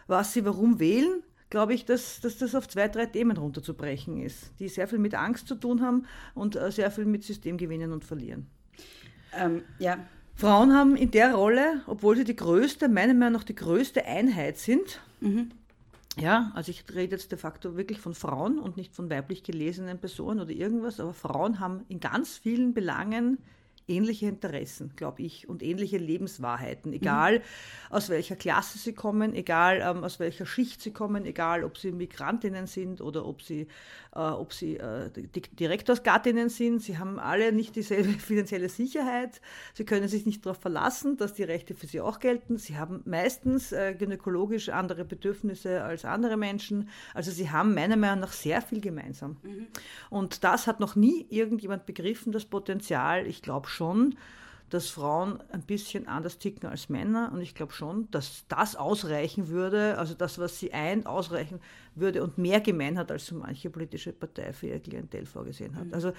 was sie warum wählen, glaube ich, dass, dass das auf zwei, drei Themen runterzubrechen ist, die sehr viel mit Angst zu tun haben und äh, sehr viel mit Systemgewinnen und Verlieren. Ähm, ja. Frauen haben in der Rolle, obwohl sie die größte, meiner Meinung nach die größte Einheit sind, mhm. ja, also ich rede jetzt de facto wirklich von Frauen und nicht von weiblich gelesenen Personen oder irgendwas, aber Frauen haben in ganz vielen Belangen ähnliche Interessen, glaube ich, und ähnliche Lebenswahrheiten, egal mhm. aus welcher Klasse sie kommen, egal ähm, aus welcher Schicht sie kommen, egal ob sie Migrantinnen sind oder ob sie äh, ob sie äh, Direktorsgattinnen sind. Sie haben alle nicht dieselbe finanzielle Sicherheit. Sie können sich nicht darauf verlassen, dass die Rechte für sie auch gelten. Sie haben meistens äh, gynäkologisch andere Bedürfnisse als andere Menschen. Also sie haben meiner Meinung nach sehr viel gemeinsam. Mhm. Und das hat noch nie irgendjemand begriffen, das Potenzial. Ich glaube schon, dass Frauen ein bisschen anders ticken als Männer. Und ich glaube schon, dass das ausreichen würde, also das, was sie ein, ausreichen würde und mehr gemein hat, als so manche politische Partei für ihr Klientel vorgesehen hat. Mhm. Also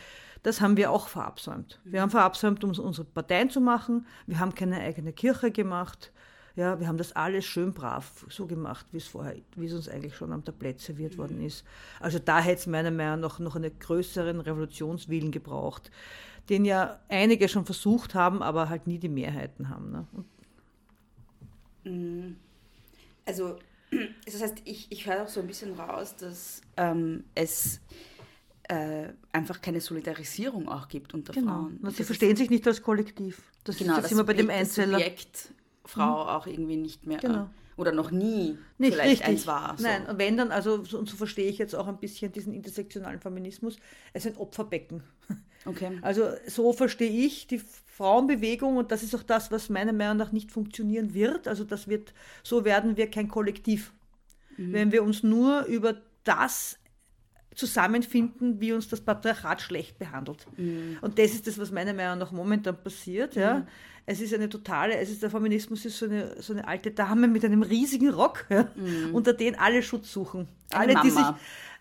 das haben wir auch verabsäumt. Wir haben verabsäumt, um unsere Parteien zu machen. Wir haben keine eigene Kirche gemacht. Ja, wir haben das alles schön brav so gemacht, wie es vorher, wie es uns eigentlich schon am Tablett serviert mhm. worden ist. Also da hätte es meiner Meinung nach noch einen größeren Revolutionswillen gebraucht den ja einige schon versucht haben, aber halt nie die Mehrheiten haben. Ne?
Mm. Also, das heißt, ich, ich höre auch so ein bisschen raus, dass ähm, es äh, einfach keine Solidarisierung auch gibt unter genau. Frauen.
Und sie verstehen sich nicht als Kollektiv.
Das genau, ist das immer bei dem Einzeller. Subjekt Frau mhm. auch irgendwie nicht mehr. Genau. Äh, oder noch nie
nicht vielleicht richtig. eins war. So. Nein, und wenn dann, also und so verstehe ich jetzt auch ein bisschen diesen intersektionalen Feminismus, es ist ein Opferbecken. Okay. Also so verstehe ich die Frauenbewegung und das ist auch das, was meiner Meinung nach nicht funktionieren wird. Also das wird, so werden wir kein Kollektiv. Mhm. Wenn wir uns nur über das zusammenfinden, wie uns das Patriarchat schlecht behandelt. Mhm. Und das ist das, was meiner Meinung nach momentan passiert. Ja. Mhm. Es ist eine totale, es ist der Feminismus ist so eine, so eine alte Dame mit einem riesigen Rock, ja, mhm. unter den alle Schutz suchen. Eine alle, Mama. die sich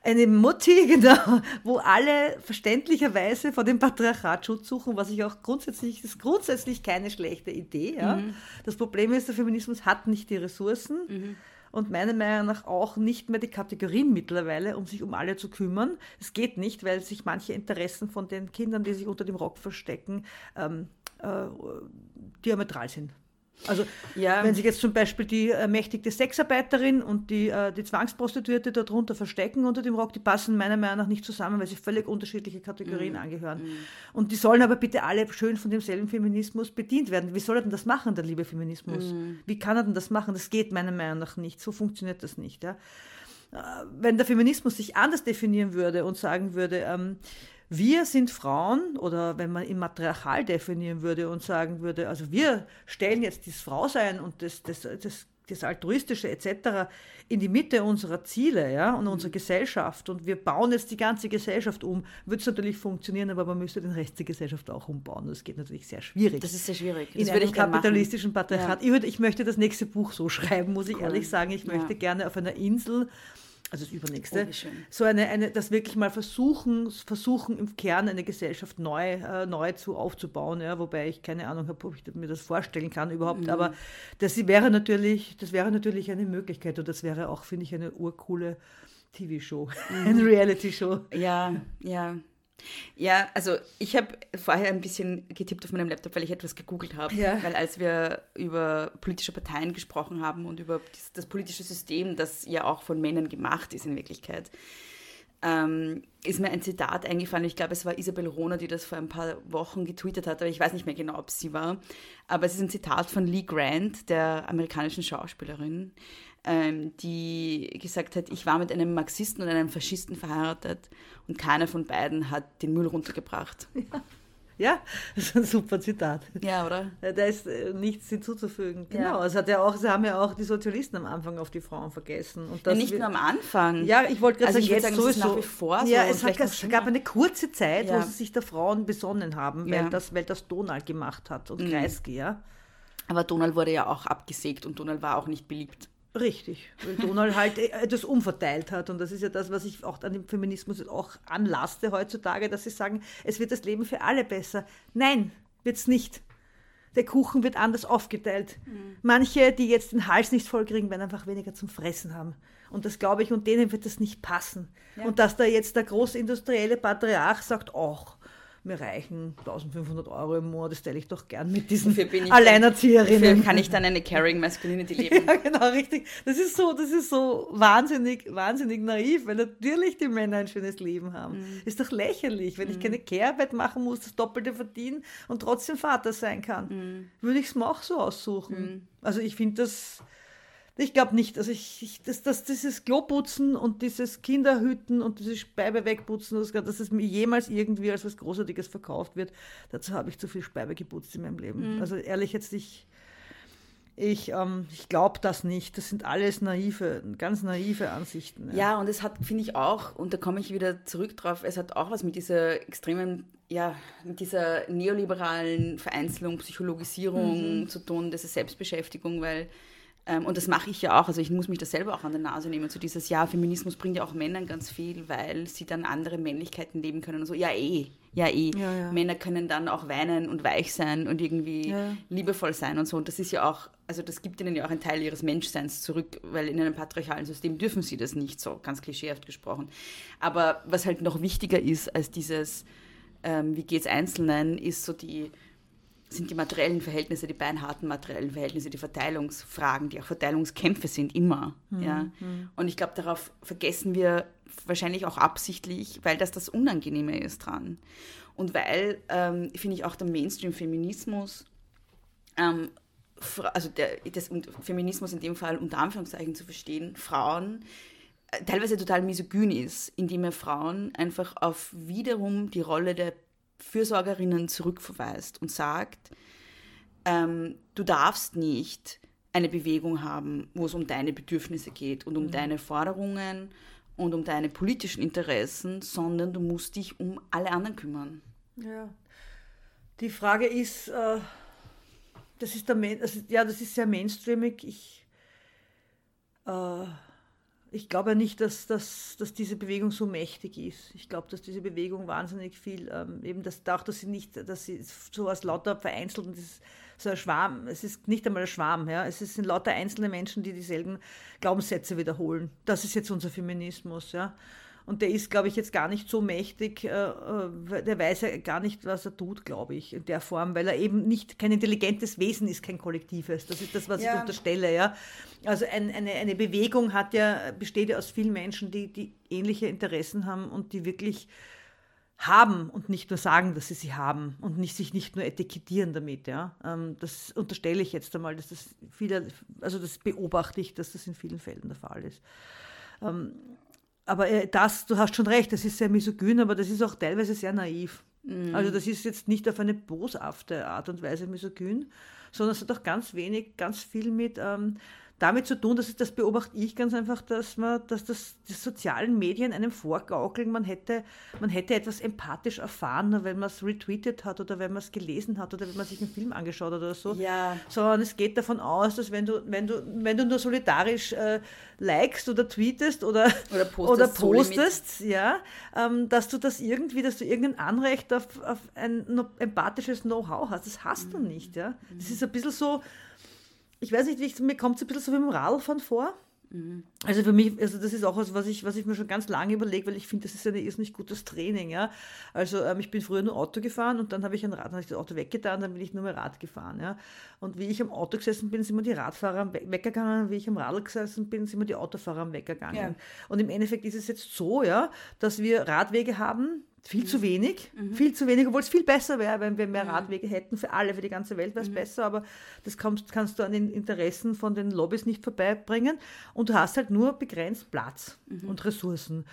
eine Mutti, genau, wo alle verständlicherweise vor dem Patriarchat Schutz suchen, was ich auch grundsätzlich, ist grundsätzlich keine schlechte Idee. Ja. Mhm. Das Problem ist, der Feminismus hat nicht die Ressourcen. Mhm und meiner Meinung nach auch nicht mehr die Kategorien mittlerweile, um sich um alle zu kümmern. Es geht nicht, weil sich manche Interessen von den Kindern, die sich unter dem Rock verstecken, ähm, äh, diametral sind. Also ja. wenn sich jetzt zum Beispiel die ermächtigte Sexarbeiterin und die, äh, die Zwangsprostituierte darunter verstecken unter dem Rock, die passen meiner Meinung nach nicht zusammen, weil sie völlig unterschiedliche Kategorien mm. angehören. Mm. Und die sollen aber bitte alle schön von demselben Feminismus bedient werden. Wie soll er denn das machen, der liebe Feminismus? Mm. Wie kann er denn das machen? Das geht meiner Meinung nach nicht. So funktioniert das nicht. Ja? Äh, wenn der Feminismus sich anders definieren würde und sagen würde, ähm, wir sind Frauen oder wenn man im Matriarchal definieren würde und sagen würde, also wir stellen jetzt das Frausein und das, das, das, das Altruistische etc. in die Mitte unserer Ziele ja, und unserer Gesellschaft und wir bauen jetzt die ganze Gesellschaft um, würde es natürlich funktionieren, aber man müsste den Rest der Gesellschaft auch umbauen. Das geht natürlich sehr schwierig.
Das ist sehr schwierig.
Das in einem kapitalistischen Patriarchat. Ja. Ich, würde, ich möchte das nächste Buch so schreiben, muss ich cool. ehrlich sagen. Ich möchte ja. gerne auf einer Insel also das übernächste,
Oh,
so eine, eine, das wirklich mal versuchen, versuchen im Kern eine Gesellschaft neu, äh, neu zu aufzubauen, ja, wobei ich keine Ahnung habe, ob ich mir das vorstellen kann überhaupt,
Mhm.
aber das wäre natürlich, das wäre natürlich eine Möglichkeit und das wäre auch, finde ich, eine urcoole TV-Show,
Mhm.
eine Reality-Show.
Ja, ja. Ja, also ich habe vorher ein bisschen getippt auf meinem Laptop, weil ich etwas gegoogelt habe.
Ja.
Weil als wir über politische Parteien gesprochen haben und über das, das politische System, das ja auch von Männern gemacht ist in Wirklichkeit, ähm, ist mir ein Zitat eingefallen. Ich glaube, es war Isabel Rohner, die das vor ein paar Wochen getweetet hat, aber ich weiß nicht mehr genau, ob sie war. Aber es ist ein Zitat von Lee Grant, der amerikanischen Schauspielerin, ähm, die gesagt hat, ich war mit einem Marxisten und einem Faschisten verheiratet und keiner von beiden hat den Müll runtergebracht.
Ja, das ist ein super Zitat.
Ja, oder?
Ja, Da ist äh, nichts hinzuzufügen.
Ja.
Genau, es hat ja auch, sie haben ja auch die Sozialisten am Anfang auf die Frauen vergessen. Und
Ja, nicht
wir-
nur am Anfang.
Ja, ich wollte gerade
Also
sagen, jetzt
sagen,
sowieso.
nach wie vor so
Ja, es, hat, es gab eine kurze Zeit,
Ja.
wo sie sich der Frauen besonnen haben, weil,
Ja.
das, weil das Donald gemacht hat und
Mhm.
Kreisky, ja.
Aber Donald wurde ja auch abgesägt und Donald war auch nicht beliebt.
Richtig, weil Donald halt äh, etwas umverteilt hat. Und das ist ja das, was ich auch an dem Feminismus auch anlaste heutzutage, dass sie sagen, es wird das Leben für alle besser. Nein, wird's nicht. Der Kuchen wird anders aufgeteilt. Manche, die jetzt den Hals nicht voll kriegen, werden einfach weniger zum Fressen haben. Und das glaube ich, und denen wird das nicht passen. Und dass da jetzt der großindustrielle Patriarch sagt, ach, mir reichen 1500 Euro im Monat, das teile ich doch gern mit diesen
Dafür bin ich
Alleinerzieherinnen.
Dafür kann ich dann eine Caring Masculinity leben.
Ja, genau, richtig. Das ist so, das ist so wahnsinnig, wahnsinnig naiv, weil natürlich die Männer ein schönes Leben haben.
Mhm.
Ist doch lächerlich, wenn ich keine Care-Arbeit machen muss, das Doppelte verdienen und trotzdem Vater sein kann.
Mhm.
Würde ich es mir auch so aussuchen. Also ich finde das, ich glaube nicht, also ich, ich das, das, dieses Kloputzen und dieses Kinderhüten und dieses Speibe wegputzen, das, dass es mir jemals irgendwie als was Großartiges verkauft wird, dazu habe ich zu viel Speibe geputzt in meinem Leben.
Mhm.
Also ehrlich jetzt, ich, ich, ähm, ich glaube das nicht. Das sind alles naive, ganz naive Ansichten.
Ja, und es hat, finde ich auch, und da komme ich wieder zurück drauf, es hat auch was mit dieser extremen, ja, mit dieser neoliberalen Vereinzelung, Psychologisierung zu tun, diese Selbstbeschäftigung, weil, und das mache ich ja auch, also ich muss mich das selber auch an der Nase nehmen, so dieses, ja, Feminismus bringt ja auch Männern ganz viel, weil sie dann andere Männlichkeiten leben können und so, ja eh, ja eh.
Ja, ja.
Männer können dann auch weinen und weich sein und irgendwie
Ja.
liebevoll sein und so. Und das ist ja auch, also das gibt ihnen ja auch einen Teil ihres Menschseins zurück, weil in einem patriarchalen System dürfen sie das nicht so, ganz klischeehaft gesprochen. Aber was halt noch wichtiger ist als dieses, ähm, wie geht's Einzelnen, ist so die, sind die materiellen Verhältnisse, die beinharten materiellen Verhältnisse, die Verteilungsfragen, die auch Verteilungskämpfe sind, immer. Ja? Und ich glaube, darauf vergessen wir wahrscheinlich auch absichtlich, weil das das Unangenehme ist dran. Und weil, ähm, finde ich, auch der Mainstream-Feminismus, ähm, also der, das Feminismus in dem Fall unter Anführungszeichen zu verstehen, Frauen äh, teilweise total misogyn ist, indem er Frauen einfach auf wiederum die Rolle der Fürsorgerinnen zurückverweist und sagt, ähm, du darfst nicht eine Bewegung haben, wo es um deine Bedürfnisse geht und um deine Forderungen und um deine politischen Interessen, sondern du musst dich um alle anderen kümmern.
Ja. Die Frage ist, äh, das ist der also, ja, das ist sehr mainstreamig. Ich, äh, ich glaube ja nicht, dass, dass, dass diese Bewegung so mächtig ist. Ich glaube, dass diese Bewegung wahnsinnig viel, ähm, eben das, auch, dass sie nicht, dass sie so aus lauter vereinzelten, so ein Schwarm, es ist nicht einmal ein Schwarm, ja, es sind lauter einzelne Menschen, die dieselben Glaubenssätze wiederholen. Das ist jetzt unser Feminismus, ja. Und der ist, glaube ich, jetzt gar nicht so mächtig, äh, äh, der weiß ja gar nicht, was er tut, glaube ich, in der Form, weil er eben nicht kein intelligentes Wesen ist, kein kollektives. Das ist das, was ich
Ja.
unterstelle, ja. Also ein, eine, eine Bewegung hat ja, besteht ja aus vielen Menschen, die, die ähnliche Interessen haben und die wirklich haben und nicht nur sagen, dass sie sie haben und nicht, sich nicht nur etikettieren damit. Ja? Ähm, das unterstelle ich jetzt einmal, dass das viele, also das beobachte ich, dass das in vielen Fällen der Fall ist. Aber äh, das, du hast schon recht, das ist sehr misogyn, aber das ist auch teilweise sehr naiv. Also das ist jetzt nicht auf eine boshafte Art und Weise misogyn, sondern es hat auch ganz wenig, ganz viel mit, ähm, damit zu tun, dass das beobachte ich ganz einfach, dass man, dass das die sozialen Medien einem vorgaukeln, man hätte, man hätte etwas empathisch erfahren, nur wenn man es retweetet hat oder wenn man es gelesen hat oder wenn man sich einen Film angeschaut hat oder so.
Ja.
Sondern es geht davon aus, dass wenn du, wenn du, wenn du nur solidarisch äh, likest oder tweetest oder,
Oder postest
oder postest ja, ähm, dass du das irgendwie, dass du irgendein Anrecht auf, auf ein empathisches Know-how hast. Das hast
Mhm.
du nicht. Ja? Das ist ein bisschen so, ich weiß nicht, ich, mir kommt es ein bisschen so wie im Radlfahren vor.
Mhm.
Also für mich, also das ist auch was, was ich, was ich mir schon ganz lange überlege, weil ich finde, das ist ein irrsinnig gutes Training. Ja? Also ähm, ich bin früher nur Auto gefahren und dann habe ich ein Rad, dann ich das Auto weggetan, dann bin ich nur mehr Rad gefahren. Ja? Und wie ich am Auto gesessen bin, sind mir die Radfahrer am We- weggegangen, und wie ich am Radl gesessen bin, sind mir die Autofahrer am weggegangen.
Ja.
Und im Endeffekt ist es jetzt so, ja, dass wir Radwege haben, viel
Mhm.
zu wenig, viel zu wenig, obwohl es viel besser wäre, wenn wir mehr Radwege hätten, für alle, für die ganze Welt wäre
Mhm.
es besser, aber das kannst, kannst du an den Interessen von den Lobbys nicht vorbeibringen und du hast halt nur begrenzt Platz
Mhm.
und Ressourcen.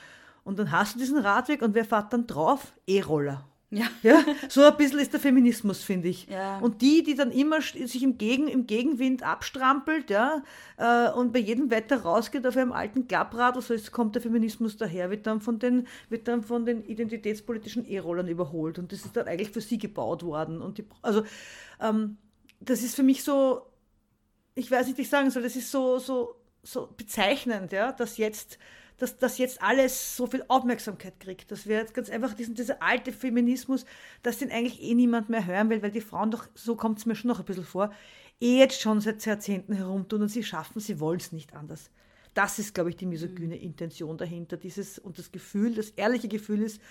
Und dann hast du diesen Radweg und wer fährt dann drauf? E-Roller.
Ja.
Ja, so ein bisschen ist der Feminismus, finde ich.
Ja.
Und die, die dann immer sich im, Gegen, im Gegenwind abstrampelt, ja, äh, und bei jedem Wetter rausgeht auf einem alten Klapprad, so ist, kommt der Feminismus daher, wird dann von den, wird dann von den identitätspolitischen E-Rollern überholt. Und das ist dann eigentlich für sie gebaut worden. Und die, also, ähm, das ist für mich so, ich weiß nicht, wie ich sagen soll, das ist so, so, so bezeichnend, ja, dass jetzt, dass, dass jetzt alles so viel Aufmerksamkeit kriegt. Dass wir jetzt ganz einfach diesen, dieser alte Feminismus, dass den eigentlich eh niemand mehr hören will, weil die Frauen doch, so kommt es mir schon noch ein bisschen vor, eh jetzt schon seit Jahrzehnten herumtun und sie schaffen, sie wollen es nicht anders. Das ist, glaube ich, die misogyne Intention dahinter. Dieses, und das Gefühl, das ehrliche Gefühl ist,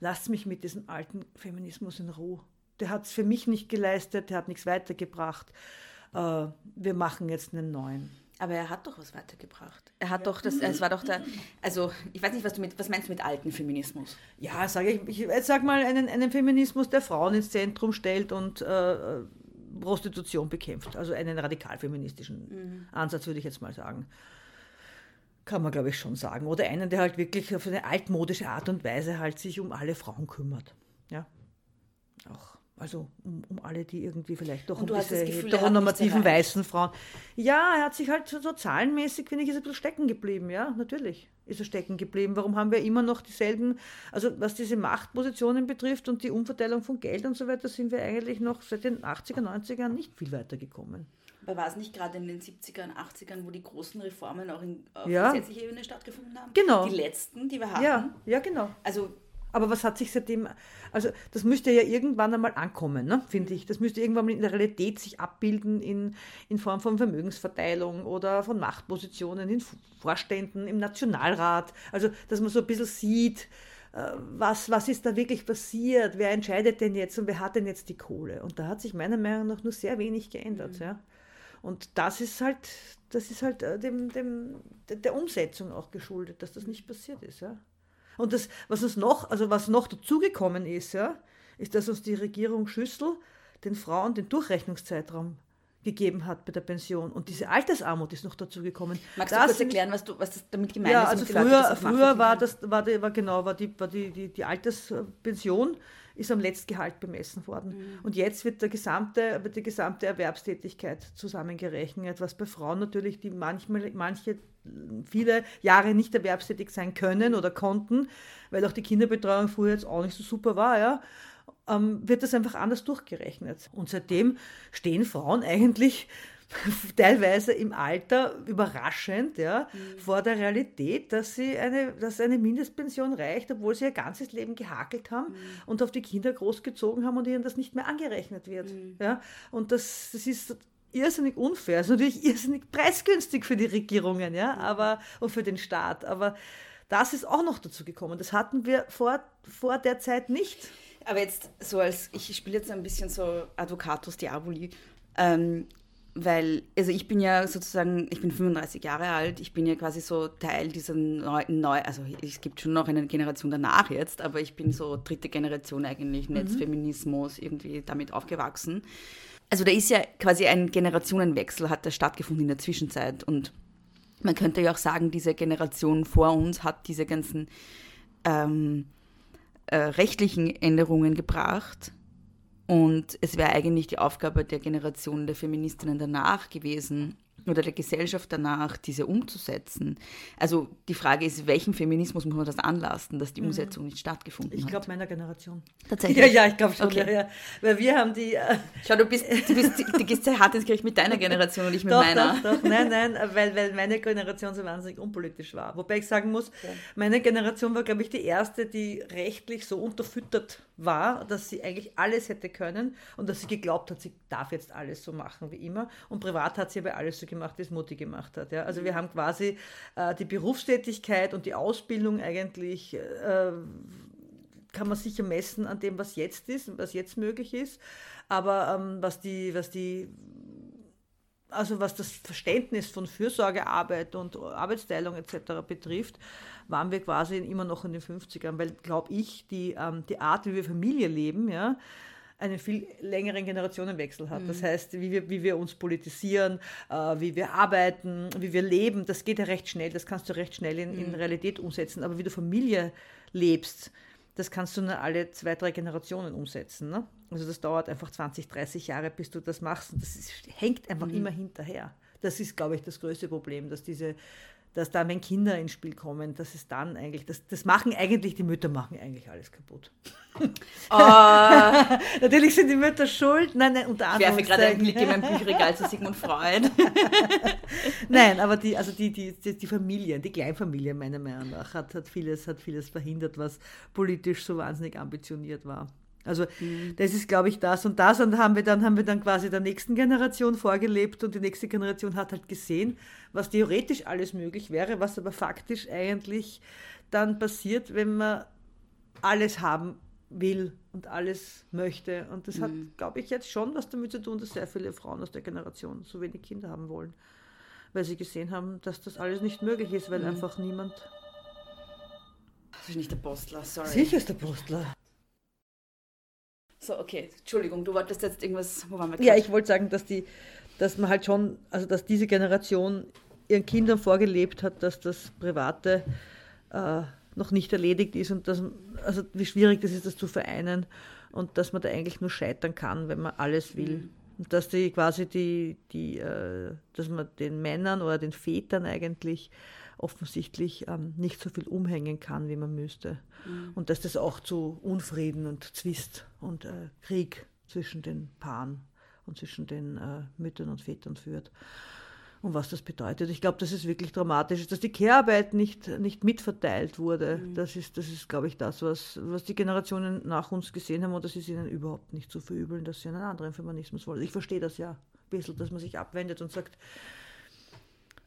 lasst mich mit diesem alten Feminismus in Ruhe. Der hat es für mich nicht geleistet, der hat nichts weitergebracht. Äh, wir machen jetzt einen neuen.
Aber er hat doch was weitergebracht. Er hat doch das, es war doch der, also ich weiß nicht, was du mit, was meinst du mit alten Feminismus?
Ja, sage ich, ich sag mal einen, einen Feminismus, der Frauen ins Zentrum stellt und äh, Prostitution bekämpft. Also einen radikalfeministischen Ansatz, würde ich jetzt mal sagen. Kann man, glaube ich, schon sagen. Oder einen, der halt wirklich auf eine altmodische Art und Weise halt sich um alle Frauen kümmert. Ja. Auch. Also um, um alle, die irgendwie vielleicht doch
Und
um diese
Gefühl,
heteronormativen weißen Frauen. Ja, er hat sich halt so, so zahlenmäßig, finde ich, ist ein bisschen stecken geblieben. Ja, natürlich ist er stecken geblieben. Warum haben wir immer noch dieselben, also was diese Machtpositionen betrifft und die Umverteilung von Geld und so weiter, sind wir eigentlich noch seit den 80er, 90ern nicht viel weiter gekommen.
Aber war es nicht gerade in den 70ern, 80ern, wo die großen Reformen auch in, auf
Ja.
gesetzlicher Ebene stattgefunden haben?
Genau.
Die letzten, die wir hatten.
Ja, ja, genau.
Also
Aber was hat sich seitdem, also das müsste ja irgendwann einmal ankommen, ne, finde ich. Das müsste irgendwann mal in der Realität sich abbilden in, in Form von Vermögensverteilung oder von Machtpositionen in Vorständen, im Nationalrat. Also, dass man so ein bisschen sieht, äh, was, was ist da wirklich passiert, wer entscheidet denn jetzt und wer hat denn jetzt die Kohle. Und da hat sich meiner Meinung nach nur sehr wenig geändert. Ja. Und das ist halt, das ist halt äh, dem, dem, der- der Umsetzung auch geschuldet, dass das nicht passiert ist. Ja. Und das, was uns noch, also was noch dazugekommen ist, ja, ist, dass uns die Regierung Schüssel den Frauen den Durchrechnungszeitraum gegeben hat bei der Pension. Und diese Altersarmut ist noch dazugekommen.
magst du
Das
kurz
sind-
erklären, was, du, was das damit gemeint
ja,
ist?
also
die Leute
früher, früher war das, war, die, war genau, war die, war die, die, die Alterspension ist am Letztgehalt bemessen worden.
Mhm.
Und jetzt wird der gesamte, wird die gesamte Erwerbstätigkeit zusammengerechnet, was bei Frauen natürlich, die manchmal, manche viele Jahre nicht erwerbstätig sein können oder konnten, weil auch die Kinderbetreuung früher jetzt auch nicht so super war, ja, ähm, wird das einfach anders durchgerechnet. Und seitdem stehen Frauen eigentlich teilweise im Alter überraschend ja, vor der Realität, dass sie eine, dass eine Mindestpension reicht, obwohl sie ihr ganzes Leben gehakelt haben und auf die Kinder großgezogen haben und ihnen das nicht mehr angerechnet wird. Ja. Und das, das ist irrsinnig unfair. Ist natürlich irrsinnig preisgünstig für die Regierungen ja, aber, und für den Staat. Aber das ist auch noch dazu gekommen. Das hatten wir vor, vor der Zeit nicht.
Aber jetzt so als, ich spiele jetzt ein bisschen so Advocatus Diaboli, ähm, weil, also ich bin ja sozusagen, ich bin 35 Jahre alt, ich bin ja quasi so Teil dieser neuen, neu, also es gibt schon noch eine Generation danach jetzt, aber ich bin so dritte Generation eigentlich, Netzfeminismus, irgendwie damit aufgewachsen. Also da ist ja quasi ein Generationenwechsel, hat da stattgefunden in der Zwischenzeit und man könnte ja auch sagen, diese Generation vor uns hat diese ganzen ähm, äh, rechtlichen Änderungen gebracht. Und es wäre eigentlich die Aufgabe der Generation der Feministinnen danach gewesen, oder der Gesellschaft danach, diese umzusetzen. Also die Frage ist, welchen Feminismus muss man das anlasten, dass die
Mhm.
Umsetzung nicht stattgefunden
Ich
hat?
glaube, meiner Generation.
Tatsächlich.
Ja, ja, ich glaube schon.
Okay.
Ja, ja. Weil wir haben die. Äh,
Schau, du bist, du bist, gehst sehr hart ins Gericht mit deiner Generation und ich mit
doch,
meiner.
doch, doch. Nein, nein, weil, weil meine Generation so wahnsinnig unpolitisch war. Wobei ich sagen muss, meine Generation war, glaube ich, die erste, die rechtlich so unterfüttert war, dass sie eigentlich alles hätte können und dass sie geglaubt hat, sie darf jetzt alles so machen wie immer. Und privat hat sie aber alles so gemacht, wie es Mutti gemacht hat. Ja? Also wir haben quasi äh, die Berufstätigkeit und die Ausbildung eigentlich äh, kann man sicher messen an dem, was jetzt ist und was jetzt möglich ist. Aber ähm, was die, was die, also was das Verständnis von Fürsorgearbeit und Arbeitsteilung etc. betrifft, waren wir quasi immer noch in den 50ern, weil, glaube ich, die, ähm, die Art, wie wir Familie leben, ja, einen viel längeren Generationenwechsel hat. Das heißt, wie wir, wie wir uns politisieren, äh, wie wir arbeiten, wie wir leben, das geht ja recht schnell, das kannst du recht schnell in, in Realität umsetzen. Aber wie du Familie lebst, das kannst du nur alle zwei, drei Generationen umsetzen. Ne? Also das dauert einfach 20, 30 Jahre, bis du das machst. Und das ist, hängt einfach immer hinterher. Das ist, glaube ich, das größte Problem, dass diese dass dann, wenn Kinder ins Spiel kommen, dass es dann eigentlich, das, das machen eigentlich, die Mütter machen eigentlich alles kaputt.
Oh,
Natürlich sind die Mütter schuld, nein, nein, unter
ich werfe gerade einen. Blick in mein Bücherregal zu Sigmund Freud.
Nein, aber die, also die, die, die, die Familien, die Kleinfamilie meiner Meinung nach, hat, hat, vieles, hat vieles verhindert, was politisch so wahnsinnig ambitioniert war. Also das ist, glaube ich, das und das. Und haben wir dann haben wir dann quasi der nächsten Generation vorgelebt und die nächste Generation hat halt gesehen, was theoretisch alles möglich wäre, was aber faktisch eigentlich dann passiert, wenn man alles haben will und alles möchte. Und das hat, glaube ich, jetzt schon was damit zu tun, dass sehr viele Frauen aus der Generation so wenig Kinder haben wollen. Weil sie gesehen haben, dass das alles nicht möglich ist, weil einfach niemand.
Das ist nicht der Postler, sorry.
Sicher ist der Postler.
So, okay, Entschuldigung, du wolltest jetzt irgendwas, wo waren wir
Ja, ich wollte sagen, dass die, dass man halt schon, also dass diese Generation ihren Kindern vorgelebt hat, dass das Private äh, noch nicht erledigt ist und dass, also wie schwierig das ist, das zu vereinen und dass man da eigentlich nur scheitern kann, wenn man alles will. Und dass die quasi die, die, äh, dass man den Männern oder den Vätern eigentlich offensichtlich ähm, nicht so viel umhängen kann, wie man müsste. Und dass das auch zu Unfrieden und Zwist und äh, Krieg zwischen den Paaren und zwischen den äh, Müttern und Vätern führt. Und was das bedeutet. Ich glaube, das ist wirklich dramatisch, dass die Care-Arbeit nicht, nicht mitverteilt wurde. Das ist, das ist, glaube ich, das, was, was die Generationen nach uns gesehen haben und das ist ihnen überhaupt nicht zu verübeln, dass sie einen anderen Feminismus wollen. Ich verstehe das ja ein bisschen, dass man sich abwendet und sagt,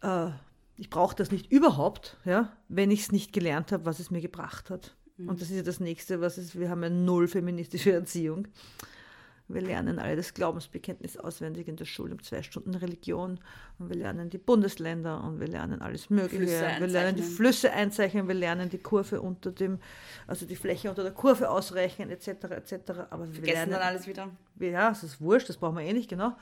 äh, ich brauche das nicht überhaupt, ja, wenn ich es nicht gelernt habe, was es mir gebracht hat. Und das ist ja das Nächste, was ist, wir haben ja null feministische Erziehung. Wir lernen alle das Glaubensbekenntnis auswendig in der Schule um zwei Stunden Religion und wir lernen die Bundesländer und wir lernen alles Mögliche. Wir lernen die. Flüsse einzeichnen, wir lernen die Kurve unter dem, also die Fläche unter der Kurve ausrechnen etc. etc. Aber wir
Vergessen
lernen
dann alles wieder.
ja, es ist wurscht, das brauchen wir eh nicht, genau.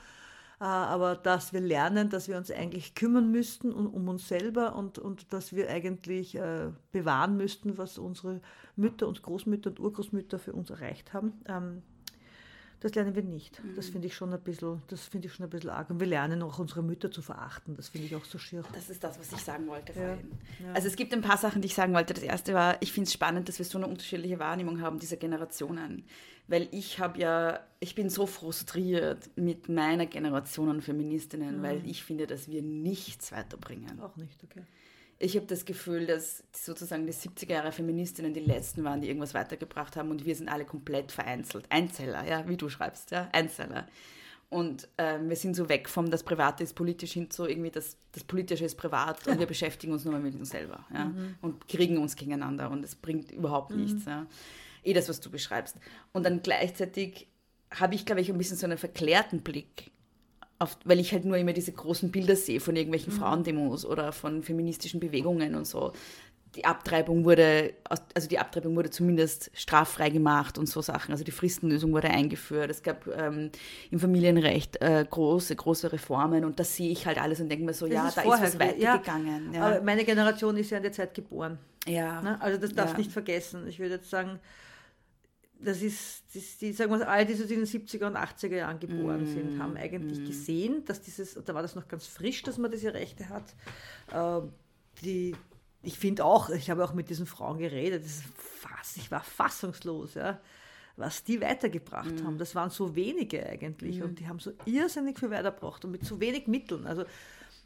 Äh, Aber dass wir lernen, dass wir uns eigentlich kümmern müssten um, um uns selber und, und dass wir eigentlich äh, bewahren müssten, was unsere Mütter und Großmütter und Urgroßmütter für uns erreicht haben. Ähm, das lernen wir nicht. Das finde ich schon ein bisschen, das finde ich schon ein bisschen arg. Und wir lernen auch unsere Mütter zu verachten. Das finde ich auch so schier.
Das ist das, was ich sagen wollte
Ja.
vorhin. Also es gibt ein paar Sachen, die ich sagen wollte. Das erste war, ich finde es spannend, dass wir so eine unterschiedliche Wahrnehmung haben dieser Generationen. Weil ich habe ja, ich bin so frustriert mit meiner Generation an Feministinnen, weil ich finde, dass wir nichts weiterbringen.
Auch nicht, okay.
Ich habe das Gefühl, dass sozusagen die 70er Jahre Feministinnen die letzten waren, die irgendwas weitergebracht haben und wir sind alle komplett vereinzelt. Einzeller, ja, wie du schreibst, ja, Einzeller. Und ähm, wir sind so weg vom das Private ist politisch hin zu irgendwie das, das Politische ist privat und wir beschäftigen uns nur mal mit uns selber ja, und kriegen uns gegeneinander und es bringt überhaupt nichts. Ja. Eh das, was du beschreibst. Und dann gleichzeitig habe ich, glaube ich, ein bisschen so einen verklärten Blick auf, weil ich halt nur immer diese großen Bilder sehe von irgendwelchen Frauendemos oder von feministischen Bewegungen und so. Die Abtreibung wurde, also die Abtreibung wurde zumindest straffrei gemacht und so Sachen. Also die Fristenlösung wurde eingeführt. Es gab ähm, im Familienrecht äh, große, große Reformen und das sehe ich halt alles und denke mir so,
Das
ja,
ist
da
vorher
ist was
ja.
weitergegangen. Ja,
Aber meine Generation ist ja in der Zeit geboren.
ja.
Ne? Also das darfst
Ja.
nicht vergessen. Ich würde jetzt sagen, das ist, das, die, sagen wir all die, die in den 70er und 80er Jahren geboren mm, sind, haben eigentlich mm. gesehen, dass dieses, da war das noch ganz frisch, dass man diese Rechte hat. Äh, die, ich finde auch, ich habe auch mit diesen Frauen geredet, fass, ich war fassungslos, ja, was die weitergebracht mm. haben. Das waren so wenige eigentlich mm. und die haben so irrsinnig viel weitergebracht und mit so wenig Mitteln. Also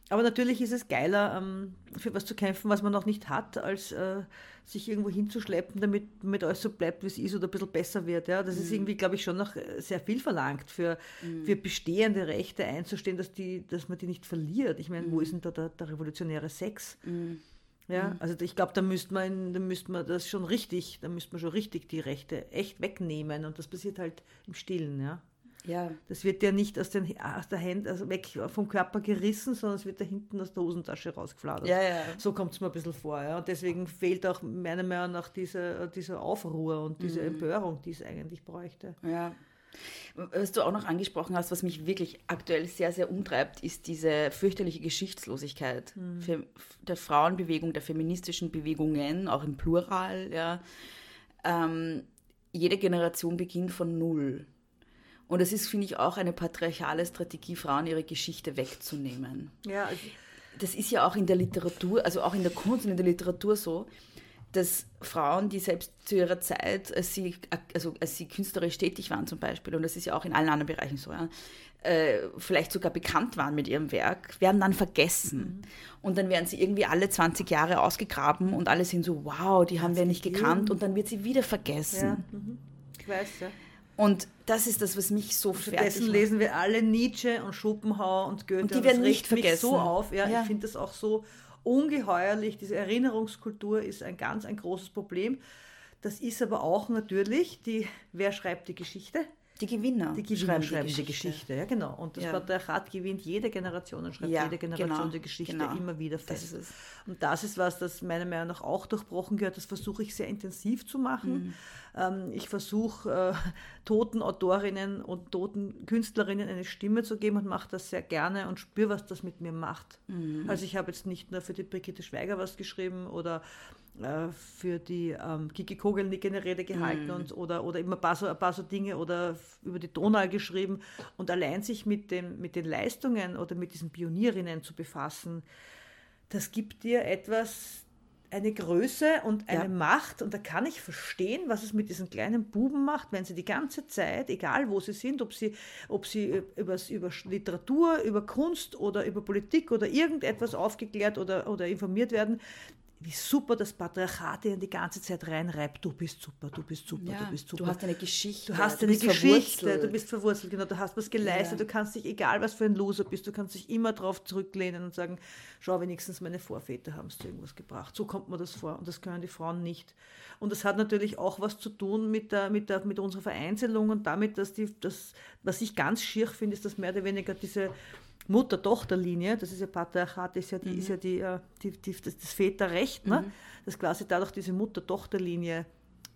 aber natürlich ist es geiler, ähm, für was zu kämpfen, was man noch nicht hat, als äh, sich irgendwo hinzuschleppen, damit, damit alles so bleibt, wie es ist oder ein bisschen besser wird. Ja? Das mhm. ist irgendwie, glaube ich, schon noch äh, sehr viel verlangt, für, mhm. für bestehende Rechte einzustehen, dass, die, dass man die nicht verliert. Ich meine, mhm. wo ist denn da der, der revolutionäre Sex? Mhm. Ja, mhm. also ich glaube, da müsste man, da müsste man das schon richtig, da müsste man schon richtig die Rechte echt wegnehmen und das passiert halt im Stillen, ja. Ja. Das wird ja nicht aus, den, aus der Hand, also weg vom Körper gerissen, sondern es wird da hinten aus der Hosentasche rausgefladert. Ja, ja. So kommt es mir ein bisschen vor. Ja. Und deswegen fehlt auch meiner Meinung nach diese, diese Aufruhr und diese mhm. Empörung, die es eigentlich bräuchte.
Ja. Was du auch noch angesprochen hast, was mich wirklich aktuell sehr, sehr umtreibt, ist diese fürchterliche Geschichtslosigkeit mhm. der Frauenbewegung, der feministischen Bewegungen, auch im Plural. Ja. Ähm, jede Generation beginnt von Null. Und es ist, finde ich, auch eine patriarchale Strategie, Frauen ihre Geschichte wegzunehmen. Ja. Also das ist ja auch in der Literatur, also auch in der Kunst und in der Literatur so, dass Frauen, die selbst zu ihrer Zeit, als sie, also als sie künstlerisch tätig waren zum Beispiel, und das ist ja auch in allen anderen Bereichen so, ja, äh, vielleicht sogar bekannt waren mit ihrem Werk, werden dann vergessen. Mhm. Und dann werden sie irgendwie alle 20 Jahre ausgegraben und alle sind so, wow, die haben wir nicht gekannt und dann wird sie wieder vergessen. Ja. Mhm. Ich weiß, ja. Und das ist das, was mich so
fertig macht. lesen wir alle Nietzsche und Schopenhauer und Goethe. Und
die werden nicht vergessen.
so auf. Ja, ja. Ich finde das auch so ungeheuerlich. Diese Erinnerungskultur ist ein ganz ein großes Problem. Das ist aber auch natürlich die, wer schreibt die Geschichte?
Die Gewinner,
die Gewinner schreiben, schreiben die, Geschichte. die, Geschichte. Ja, genau. Und das ja. Patriarchat gewinnt jede Generation und schreibt ja, jede Generation genau, die Geschichte genau. immer wieder fest. Das und das ist was, das meiner Meinung nach auch durchbrochen gehört. Das versuche ich sehr intensiv zu machen. Mhm. Ähm, ich versuche, äh, toten Autorinnen und toten Künstlerinnen eine Stimme zu geben und mache das sehr gerne und spüre, was das mit mir macht. Mhm. Also ich habe jetzt nicht nur für die Brigitte Schweiger was geschrieben oder äh, für die ähm, Kiki Kogelnick eine Rede gehalten mhm. und, oder, oder immer ein paar, so, ein paar so Dinge oder über die Donau geschrieben. Und allein sich mit, dem, mit den Leistungen oder mit diesen Pionierinnen zu befassen, das gibt dir etwas, eine Größe und eine ja. Macht. Und da kann ich verstehen, was es mit diesen kleinen Buben macht, wenn sie die ganze Zeit, egal wo sie sind, ob sie, ob sie über, über Literatur, über Kunst oder über Politik oder irgendetwas aufgeklärt oder, oder informiert werden, wie super das Patriarchat dir die ganze Zeit reinreibt. Du bist super, du bist super, ja, du bist super.
Du hast eine Geschichte.
Du hast eine Geschichte, du bist verwurzelt, genau. Du hast was geleistet. Ja. Du kannst dich, egal was für ein Loser bist, du kannst dich immer darauf zurücklehnen und sagen, schau, wenigstens meine Vorväter haben es zu irgendwas gebracht. So kommt mir das vor. Und das können die Frauen nicht. Und das hat natürlich auch was zu tun mit, der, mit, der, mit unserer Vereinzelung und damit, dass die, das, was ich ganz schier finde, ist, dass mehr oder weniger diese Mutter-Tochter-Linie, das ist ja Patriarchat, ist ja, die, mhm. ist ja die, äh, die, die, das, das Väterrecht, ne? Mhm. dass quasi dadurch diese Mutter-Tochter-Linie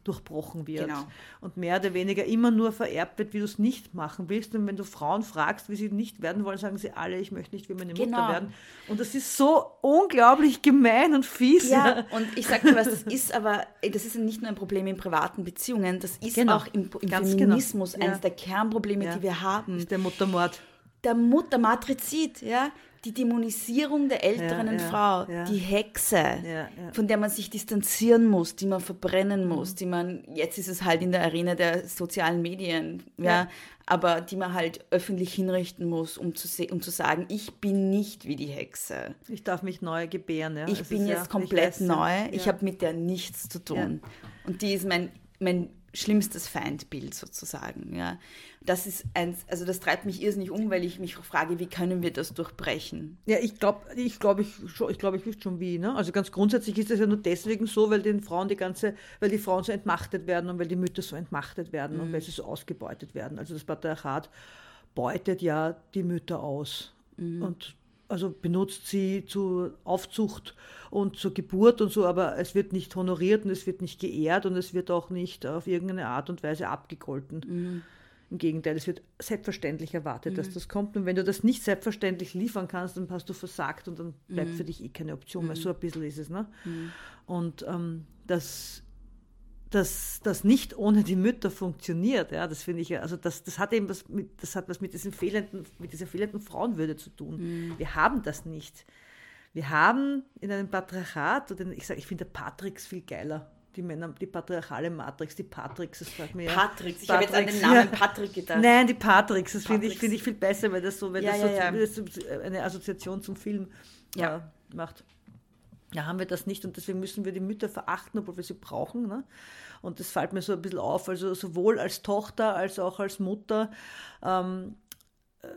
durchbrochen wird genau. und mehr oder weniger immer nur vererbt wird, wie du es nicht machen willst. Und wenn du Frauen fragst, wie sie nicht werden wollen, sagen sie alle, ich möchte nicht wie meine genau. Mutter werden. Und das ist so unglaublich gemein und fies.
Ja, und ich sage dir was, das ist aber, das ist nicht nur ein Problem in privaten Beziehungen, das ist genau. auch im, im genau. Feminismus eines ja. der Kernprobleme, ja. die wir haben. Das
ist der Muttermord
der Mutter, Matrizid, ja, die Dämonisierung der älteren ja, ja, Frau, ja. die Hexe, von der man sich distanzieren muss, die man verbrennen mhm. muss, die man, jetzt ist es halt in der Arena der sozialen Medien, ja, aber die man halt öffentlich hinrichten muss, um zu, um zu sagen, ich bin nicht wie die Hexe.
Ich darf mich neu gebären. Ja.
Ich es bin jetzt komplett neu, ich habe mit der nichts zu tun. Und die ist mein, mein schlimmstes Feindbild sozusagen. Ja. Das ist eins, also das treibt mich irrsinnig um, weil ich mich frage, wie können wir das durchbrechen?
Ja, ich glaube, ich glaube, ich, ich glaube, ich wüsste schon wie. Ne? Also ganz grundsätzlich ist das ja nur deswegen so, weil den Frauen die ganze, weil die Frauen so entmachtet werden und weil die Mütter so entmachtet werden mhm. und weil sie so ausgebeutet werden. Also das Patriarchat beutet ja die Mütter aus. Mhm. Und also benutzt sie zur Aufzucht und zur Geburt und so, aber es wird nicht honoriert und es wird nicht geehrt und es wird auch nicht auf irgendeine Art und Weise abgegolten. Mhm. Im Gegenteil, es wird selbstverständlich erwartet, mhm. dass das kommt. Und wenn du das nicht selbstverständlich liefern kannst, dann hast du versagt und dann bleibt mhm. für dich eh keine Option mehr. So ein bisschen ist es. Ne? Mhm. Und ähm, das dass das nicht ohne die Mütter funktioniert. Ja, das finde ich ja, also das, das hat eben was mit, das hat was mit, diesem fehlenden, mit dieser fehlenden Frauenwürde zu tun. Mhm. Wir haben das nicht. Wir haben in einem Patriarchat, oder ich sage, ich finde Patricks viel geiler. Die Männer, die patriarchale Matrix, die Patricks, das fragt mir
Patricks, ich habe jetzt an den Namen Patrick gedacht.
Nein, die Patricks, das finde ich, find ich viel besser, weil das so, weil ja, das, so, das eine Assoziation zum Film ja. Äh, macht. Ja, haben wir das nicht und deswegen müssen wir die Mütter verachten, obwohl wir sie brauchen. Ne? Und das fällt mir so ein bisschen auf, also sowohl als Tochter als auch als Mutter, ähm, äh,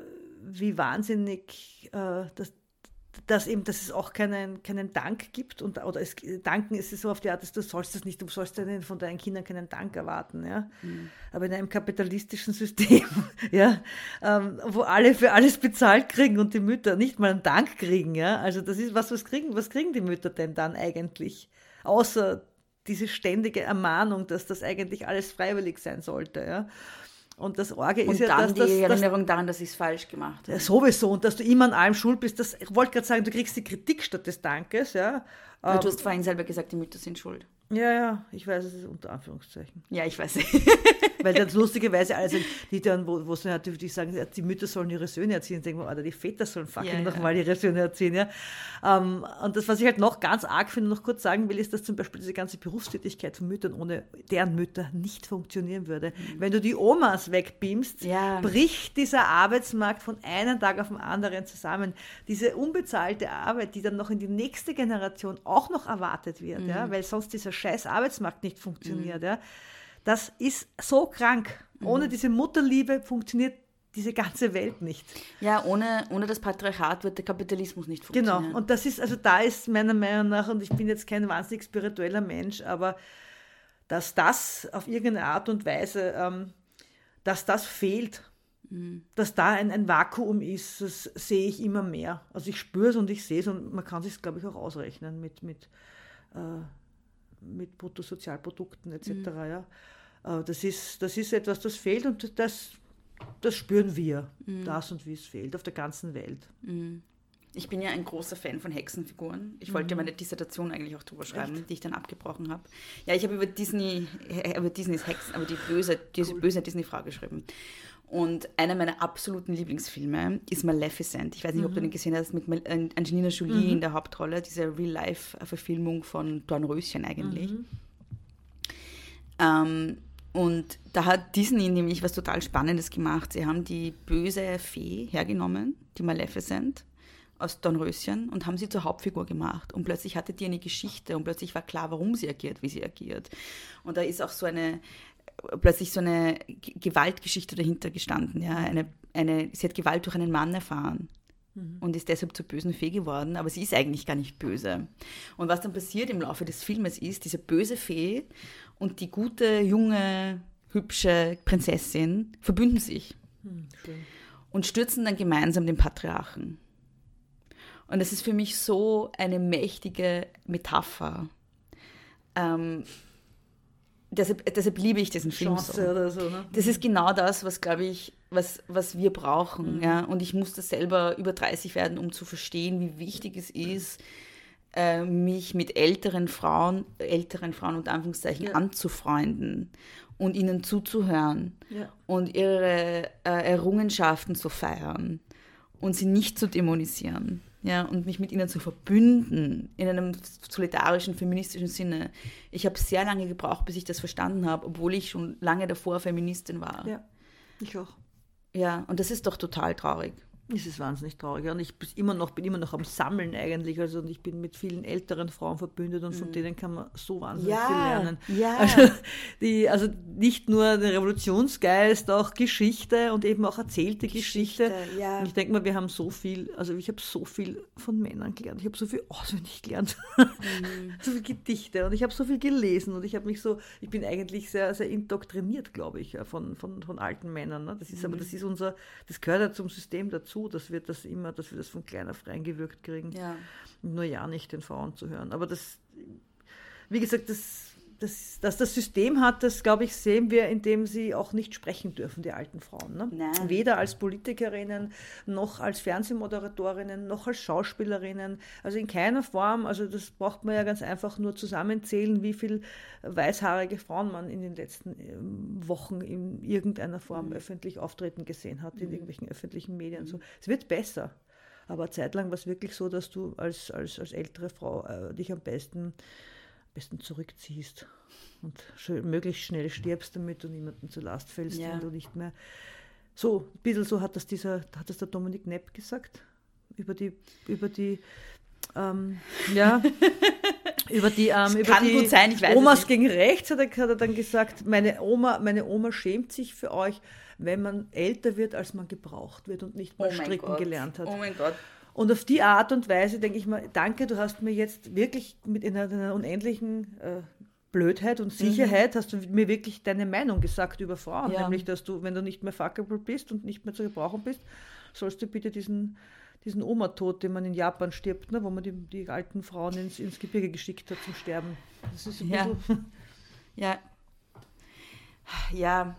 wie wahnsinnig äh, das, dass eben, dass es auch keinen, keinen Dank gibt und oder es, Danken ist es so auf die Art, dass du sollst das nicht, du sollst von deinen Kindern keinen Dank erwarten, ja. Mhm. Aber in einem kapitalistischen System, ja, ähm, wo alle für alles bezahlt kriegen und die Mütter nicht mal einen Dank kriegen, ja. Also das ist was, was kriegen, was kriegen die Mütter denn dann eigentlich? Außer diese ständige Ermahnung, dass das eigentlich alles freiwillig sein sollte, ja. Und das Orge ist
und
ja,
dann
dass
die Erinnerung daran, dass ich es falsch gemacht habe.
Ja, sowieso. Und dass du immer an allem schuld bist. Das, ich wollte gerade sagen, du kriegst die Kritik statt des Dankes. Ja.
du hast ähm, vorhin selber gesagt, die Mütter sind schuld.
Ja, ja, ich weiß, es ist unter Anführungszeichen.
Ja, ich weiß.
Weil das lustigerweise, also die dann, wo, wo sie natürlich sagen, die Mütter sollen ihre Söhne erziehen, denken wir, Alter, die Väter sollen fucking ja, nochmal ja. ihre Söhne erziehen. Ja. Ähm, und das, was ich halt noch ganz arg finde, noch kurz sagen will, ist, dass zum Beispiel diese ganze Berufstätigkeit von Müttern ohne deren Mütter nicht funktionieren würde. Mhm. Wenn du die Omas wegbeamst, ja. bricht dieser Arbeitsmarkt von einem Tag auf den anderen zusammen. Diese unbezahlte Arbeit, die dann noch in die nächste Generation auch noch erwartet wird, mhm. ja, weil sonst dieser scheiß Arbeitsmarkt nicht funktioniert. Mhm. Ja. Das ist so krank. Ohne mhm. diese Mutterliebe funktioniert diese ganze Welt nicht.
Ja, ohne, ohne das Patriarchat wird der Kapitalismus nicht genau. funktionieren.
Genau, und das ist, also da ist meiner Meinung nach, und ich bin jetzt kein wahnsinnig spiritueller Mensch, aber dass das auf irgendeine Art und Weise, ähm, dass das fehlt, mhm. dass da ein, ein Vakuum ist, das sehe ich immer mehr. Also ich spüre es und ich sehe es und man kann sich, glaube ich, auch ausrechnen mit, mit äh, mit Bruttosozialprodukten etc. Mhm. Ja. Äh, das, ist, das ist etwas, das fehlt und das, das spüren wir, mhm. das und wie es fehlt, auf der ganzen Welt.
Mhm. Ich bin ja ein großer Fan von Hexenfiguren. Ich wollte mhm. meine Dissertation eigentlich auch drüber schreiben, Echt? die ich dann abgebrochen habe. Ja, ich habe über Disney, über Disneys Hexen, aber die böse, diese cool. böse Disney-Frau geschrieben. Und einer meiner absoluten Lieblingsfilme ist Maleficent. Ich weiß nicht, mhm. ob du mhm. den gesehen hast, mit Angelina Jolie mhm. in der Hauptrolle, diese Real-Life-Verfilmung von Dornröschen eigentlich. Mhm. Ähm, und da hat Disney nämlich was total Spannendes gemacht. Sie haben die böse Fee hergenommen, die Maleficent, aus Dornröschen und haben sie zur Hauptfigur gemacht. Und plötzlich hatte die eine Geschichte und plötzlich war klar, warum sie agiert, wie sie agiert. Und da ist auch so eine plötzlich so eine Gewaltgeschichte dahinter gestanden. Ja? Eine, eine, sie hat Gewalt durch einen Mann erfahren mhm. und ist deshalb zur bösen Fee geworden, aber sie ist eigentlich gar nicht böse. Und was dann passiert im Laufe des Filmes ist, diese böse Fee und die gute, junge, hübsche Prinzessin verbünden sich mhm, und stürzen dann gemeinsam den Patriarchen. Und das ist für mich so eine mächtige Metapher. Ähm, deshalb, deshalb liebe ich diesen Film Chance so. Oder so ne? Das ist genau das, was, glaube ich, was, was wir brauchen. Mhm. Ja? Und ich musste selber über 30 werden, um zu verstehen, wie wichtig es ist, äh, mich mit älteren Frauen, älteren Frauen und Anführungszeichen ja. anzufreunden und ihnen zuzuhören ja. und ihre äh, Errungenschaften zu feiern und sie nicht zu dämonisieren ja, und mich mit ihnen zu verbünden in einem solidarischen, feministischen Sinne. Ich habe sehr lange gebraucht, bis ich das verstanden habe, obwohl ich schon lange davor Feministin war.
Ja, ich auch.
Ja, und das ist doch total traurig.
Es ist wahnsinnig traurig. Und ich bin immer noch, bin immer noch am Sammeln eigentlich. Also ich bin mit vielen älteren Frauen verbündet und von mhm. denen kann man so wahnsinnig ja, viel lernen.
Ja.
Also, die, also nicht nur der Revolutionsgeist, auch Geschichte und eben auch erzählte Geschichte. Geschichte. Ja. Und ich denke mal, wir haben so viel, also ich habe so viel von Männern gelernt. Ich habe so viel auswendig gelernt. Mhm. so viele Gedichte und ich habe so viel gelesen und ich habe mich so, ich bin eigentlich sehr, sehr indoktriniert, glaube ich, von, von, von alten Männern. Ne? Das ist mhm. aber, das ist unser, das gehört ja zum System dazu zu, dass wir das immer, dass wir das von klein auf reingewirkt kriegen. Ja. Nur ja nicht den Frauen zu hören. Aber das, wie gesagt, das, das, dass das System hat, das glaube ich, sehen wir, indem sie auch nicht sprechen dürfen, die alten Frauen. Ne? Weder als Politikerinnen, noch als Fernsehmoderatorinnen, noch als Schauspielerinnen. Also in keiner Form, also das braucht man ja ganz einfach nur zusammenzählen, wie viele weißhaarige Frauen man in den letzten ähm, Wochen in irgendeiner Form mhm. öffentlich auftreten gesehen hat, in mhm. irgendwelchen öffentlichen Medien. So. Es wird besser. Aber zeitlang war es wirklich so, dass du als, als, als ältere Frau äh, dich am besten besten zurückziehst und möglichst schnell stirbst, damit du niemanden zur Last fällst, ja. wenn du nicht mehr. So, ein bisschen so hat das dieser, hat das der Dominik Nepp gesagt, über die, über die, ähm, ja, über die, ähm, über
kann
die
gut sein, ich weiß
Omas gegen rechts hat er, hat er dann gesagt, meine Oma, meine Oma schämt sich für euch, wenn man älter wird, als man gebraucht wird und nicht mal oh stricken gelernt hat.
Oh mein Gott.
Und auf die Art und Weise denke ich mal, danke, du hast mir jetzt wirklich mit einer, einer unendlichen äh, Blödheit und Sicherheit mhm. hast du mir wirklich deine Meinung gesagt über Frauen, ja. nämlich, dass du, wenn du nicht mehr fuckable bist und nicht mehr zu gebrauchen bist, sollst du bitte diesen, diesen Oma-Tod, den man in Japan stirbt, ne, wo man die, die alten Frauen ins, ins Gebirge geschickt hat zum Sterben. Das ist ein
ja. bisschen... Ja. Ja,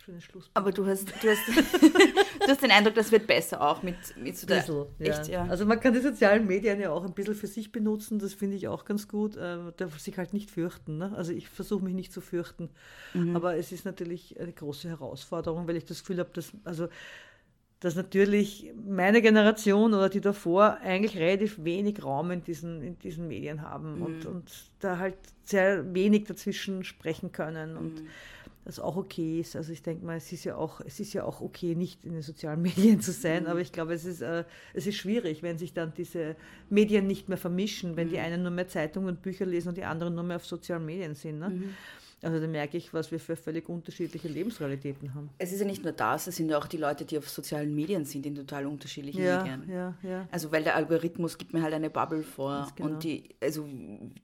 schönes Schluss.
Aber du hast, du, hast, du hast den Eindruck, das wird besser auch mit, mit so
der. Bisschen, echt, ja. Also man kann die sozialen Medien ja auch ein bisschen für sich benutzen, das finde ich auch ganz gut. Äh, darf sich halt nicht fürchten. Ne? Also ich versuche mich nicht zu fürchten. Mhm. Aber es ist natürlich eine große Herausforderung, weil ich das Gefühl habe, dass, also, dass natürlich meine Generation oder die davor eigentlich relativ wenig Raum in diesen, in diesen Medien haben mhm. und, und da halt sehr wenig dazwischen sprechen können. Und mhm das auch okay ist. Also ich denke mal, es ist ja auch, es ist ja auch okay, nicht in den sozialen Medien zu sein, mhm. aber ich glaube, es ist, äh, es ist schwierig, wenn sich dann diese Medien nicht mehr vermischen, wenn mhm. die einen nur mehr Zeitungen und Bücher lesen und die anderen nur mehr auf sozialen Medien sind. Ne? Mhm. Also da merke ich, was wir für völlig unterschiedliche Lebensrealitäten haben.
Es ist ja nicht nur das, es sind ja auch die Leute, die auf sozialen Medien sind, in total unterschiedlichen
ja,
Medien.
Ja, ja.
Also weil der Algorithmus gibt mir halt eine Bubble vor genau. und die, also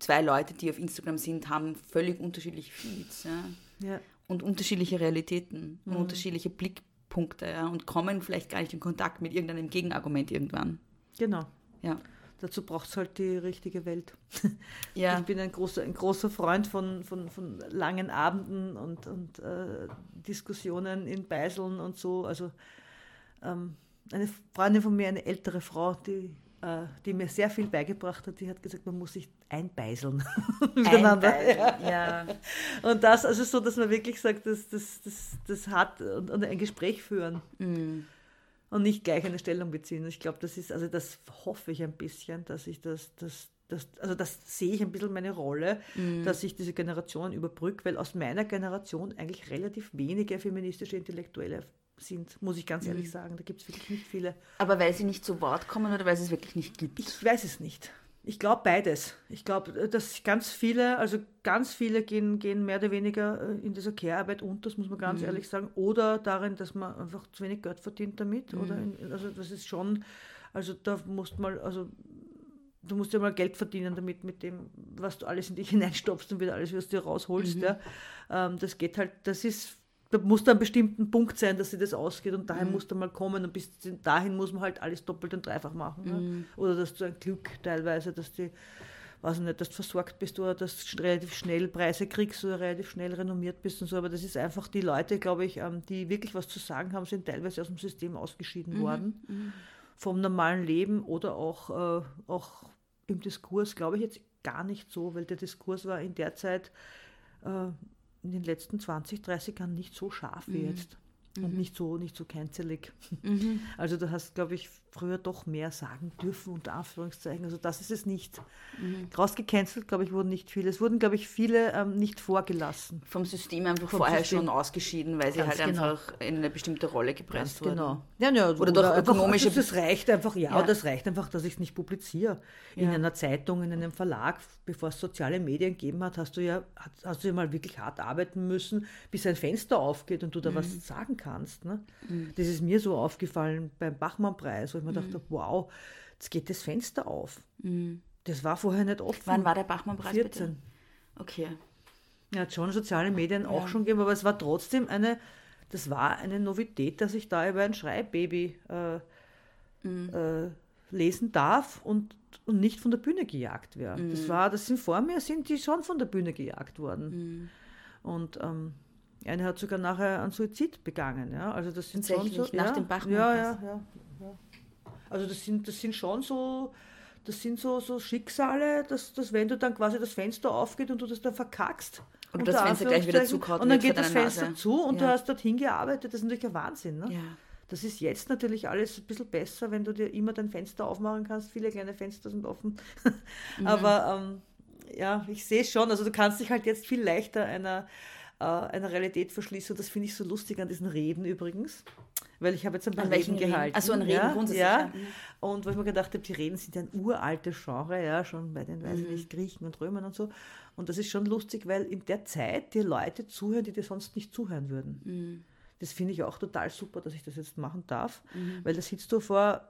zwei Leute, die auf Instagram sind, haben völlig unterschiedliche Feeds. Ja. ja und unterschiedliche Realitäten mhm. und unterschiedliche Blickpunkte ja, und kommen vielleicht gar nicht in Kontakt mit irgendeinem Gegenargument irgendwann.
Genau.
Ja.
Dazu braucht es halt die richtige Welt.
Ja.
Ich bin ein großer, ein großer Freund von, von, von langen Abenden und, und äh, Diskussionen in Beiseln und so. Also ähm, eine Freundin von mir, eine ältere Frau, die die mir sehr viel beigebracht hat, die hat gesagt, man muss sich einbeiseln
miteinander. Einbeiseln, ja.
Und das, also so, dass man wirklich sagt, das, das, das, das hat und, und ein Gespräch führen. Mm. Und nicht gleich eine Stellung beziehen. Ich glaube, das ist, also das hoffe ich ein bisschen, dass ich das, das, das, also das sehe ich ein bisschen meine Rolle, mm. dass ich diese Generationen überbrücke, weil aus meiner Generation eigentlich relativ wenige feministische Intellektuelle sind, muss ich ganz ehrlich mhm. sagen. Da gibt es wirklich nicht viele.
Aber weil sie nicht zu Wort kommen oder weil es es wirklich nicht gibt?
Ich weiß es nicht. Ich glaube beides. Ich glaube, dass ganz viele, also ganz viele gehen, gehen mehr oder weniger äh, in dieser Care-Arbeit unter, das muss man ganz mhm. ehrlich sagen. Oder darin, dass man einfach zu wenig Geld verdient damit. Mhm. Oder in, also das ist schon, also da musst mal, also du musst ja mal Geld verdienen damit, mit dem, was du alles in dich hineinstopfst und wieder alles, was du rausholst. Mhm. Ja. Ähm, das geht halt, das ist da muss da ein bestimmter Punkt sein, dass sie das ausgeht und dahin mhm. muss da mal kommen und bis dahin muss man halt alles doppelt und dreifach machen. Ne? Mhm. Ne? Oder dass du ein Glück teilweise, dass die, weiß ich nicht, dass du versorgt bist oder dass du relativ schnell Preise kriegst oder relativ schnell renommiert bist und so. Aber das ist einfach die Leute, glaube ich, ähm, die wirklich was zu sagen haben, sind teilweise aus dem System ausgeschieden mhm. worden. Mhm. Vom normalen Leben oder auch, äh, auch im Diskurs, glaube ich jetzt gar nicht so, weil der Diskurs war in der Zeit äh, in den letzten 20, 30 Jahren nicht so scharf wie mhm. jetzt und mhm. nicht so nicht so. Mhm. Also du hast, glaube ich, früher doch mehr sagen dürfen, unter Anführungszeichen. Also das ist es nicht. Mhm. Rausgecancelt, glaube ich, wurden nicht viele. Es wurden, glaube ich, viele ähm, nicht vorgelassen.
Vom System einfach Vom vorher System. schon ausgeschieden, weil sie Ganz halt genau. einfach in eine bestimmte Rolle gepresst Ganz wurden. Genau.
Ja, ja, oder, oder durch ökonomische... Einfach, das reicht einfach, ja, ja. das reicht einfach, dass ich es nicht publiziere. In ja. einer Zeitung, in einem Verlag, bevor es soziale Medien gegeben hat, hast du ja, hast du ja mal wirklich hart arbeiten müssen, bis ein Fenster aufgeht und du da mhm. was sagen kannst. Ne? Mhm. Das ist mir so aufgefallen beim Bachmann-Preis, ich mir mhm. dachte, wow, jetzt geht das Fenster auf. Mhm. Das war vorher nicht offen.
Wann war der Bachmann-Preis?
14. Bitte?
Okay.
Ja, hat schon soziale Medien ja. auch schon gegeben, aber es war trotzdem eine, das war eine Novität, dass ich da über ein Schreibbaby äh, mhm. äh, lesen darf und und nicht von der Bühne gejagt wäre. Mhm. Das war, das sind vor mir, sind die schon von der Bühne gejagt worden. Mhm. Und ähm, eine hat sogar nachher einen Suizid begangen. Ja? Also das sind schon so,
nach
ja,
dem Bachmann.
Ja, ja, ja, ja, Also das sind, das sind schon so, das sind so, so Schicksale, dass, dass wenn du dann quasi das Fenster aufgeht und du das dann verkackst.
Und das Fenster gleich wieder zukaut
Und dann geht das Fenster Nase. zu und ja. du hast dorthin gearbeitet. Das ist natürlich ein Wahnsinn. Ne?
Ja.
Das ist jetzt natürlich alles ein bisschen besser, wenn du dir immer dein Fenster aufmachen kannst. Viele kleine Fenster sind offen. Mhm. Aber ähm, ja, ich sehe schon, also du kannst dich halt jetzt viel leichter einer, äh, einer Realität verschließen. Und das finde ich so lustig an diesen Reden übrigens. Weil ich habe jetzt ein paar Reden gehalten.
Also ein Reden
ja,
grundsätzlich.
Ja. Und wo ich mir gedacht habe, die Reden sind ja ein uraltes Genre, ja, schon bei den, weiß ich mhm. nicht, Griechen und Römern und so. Und das ist schon lustig, weil in der Zeit dir Leute zuhören, die dir sonst nicht zuhören würden. Mhm. Das finde ich auch total super, dass ich das jetzt machen darf, mhm. weil da sitzt du vor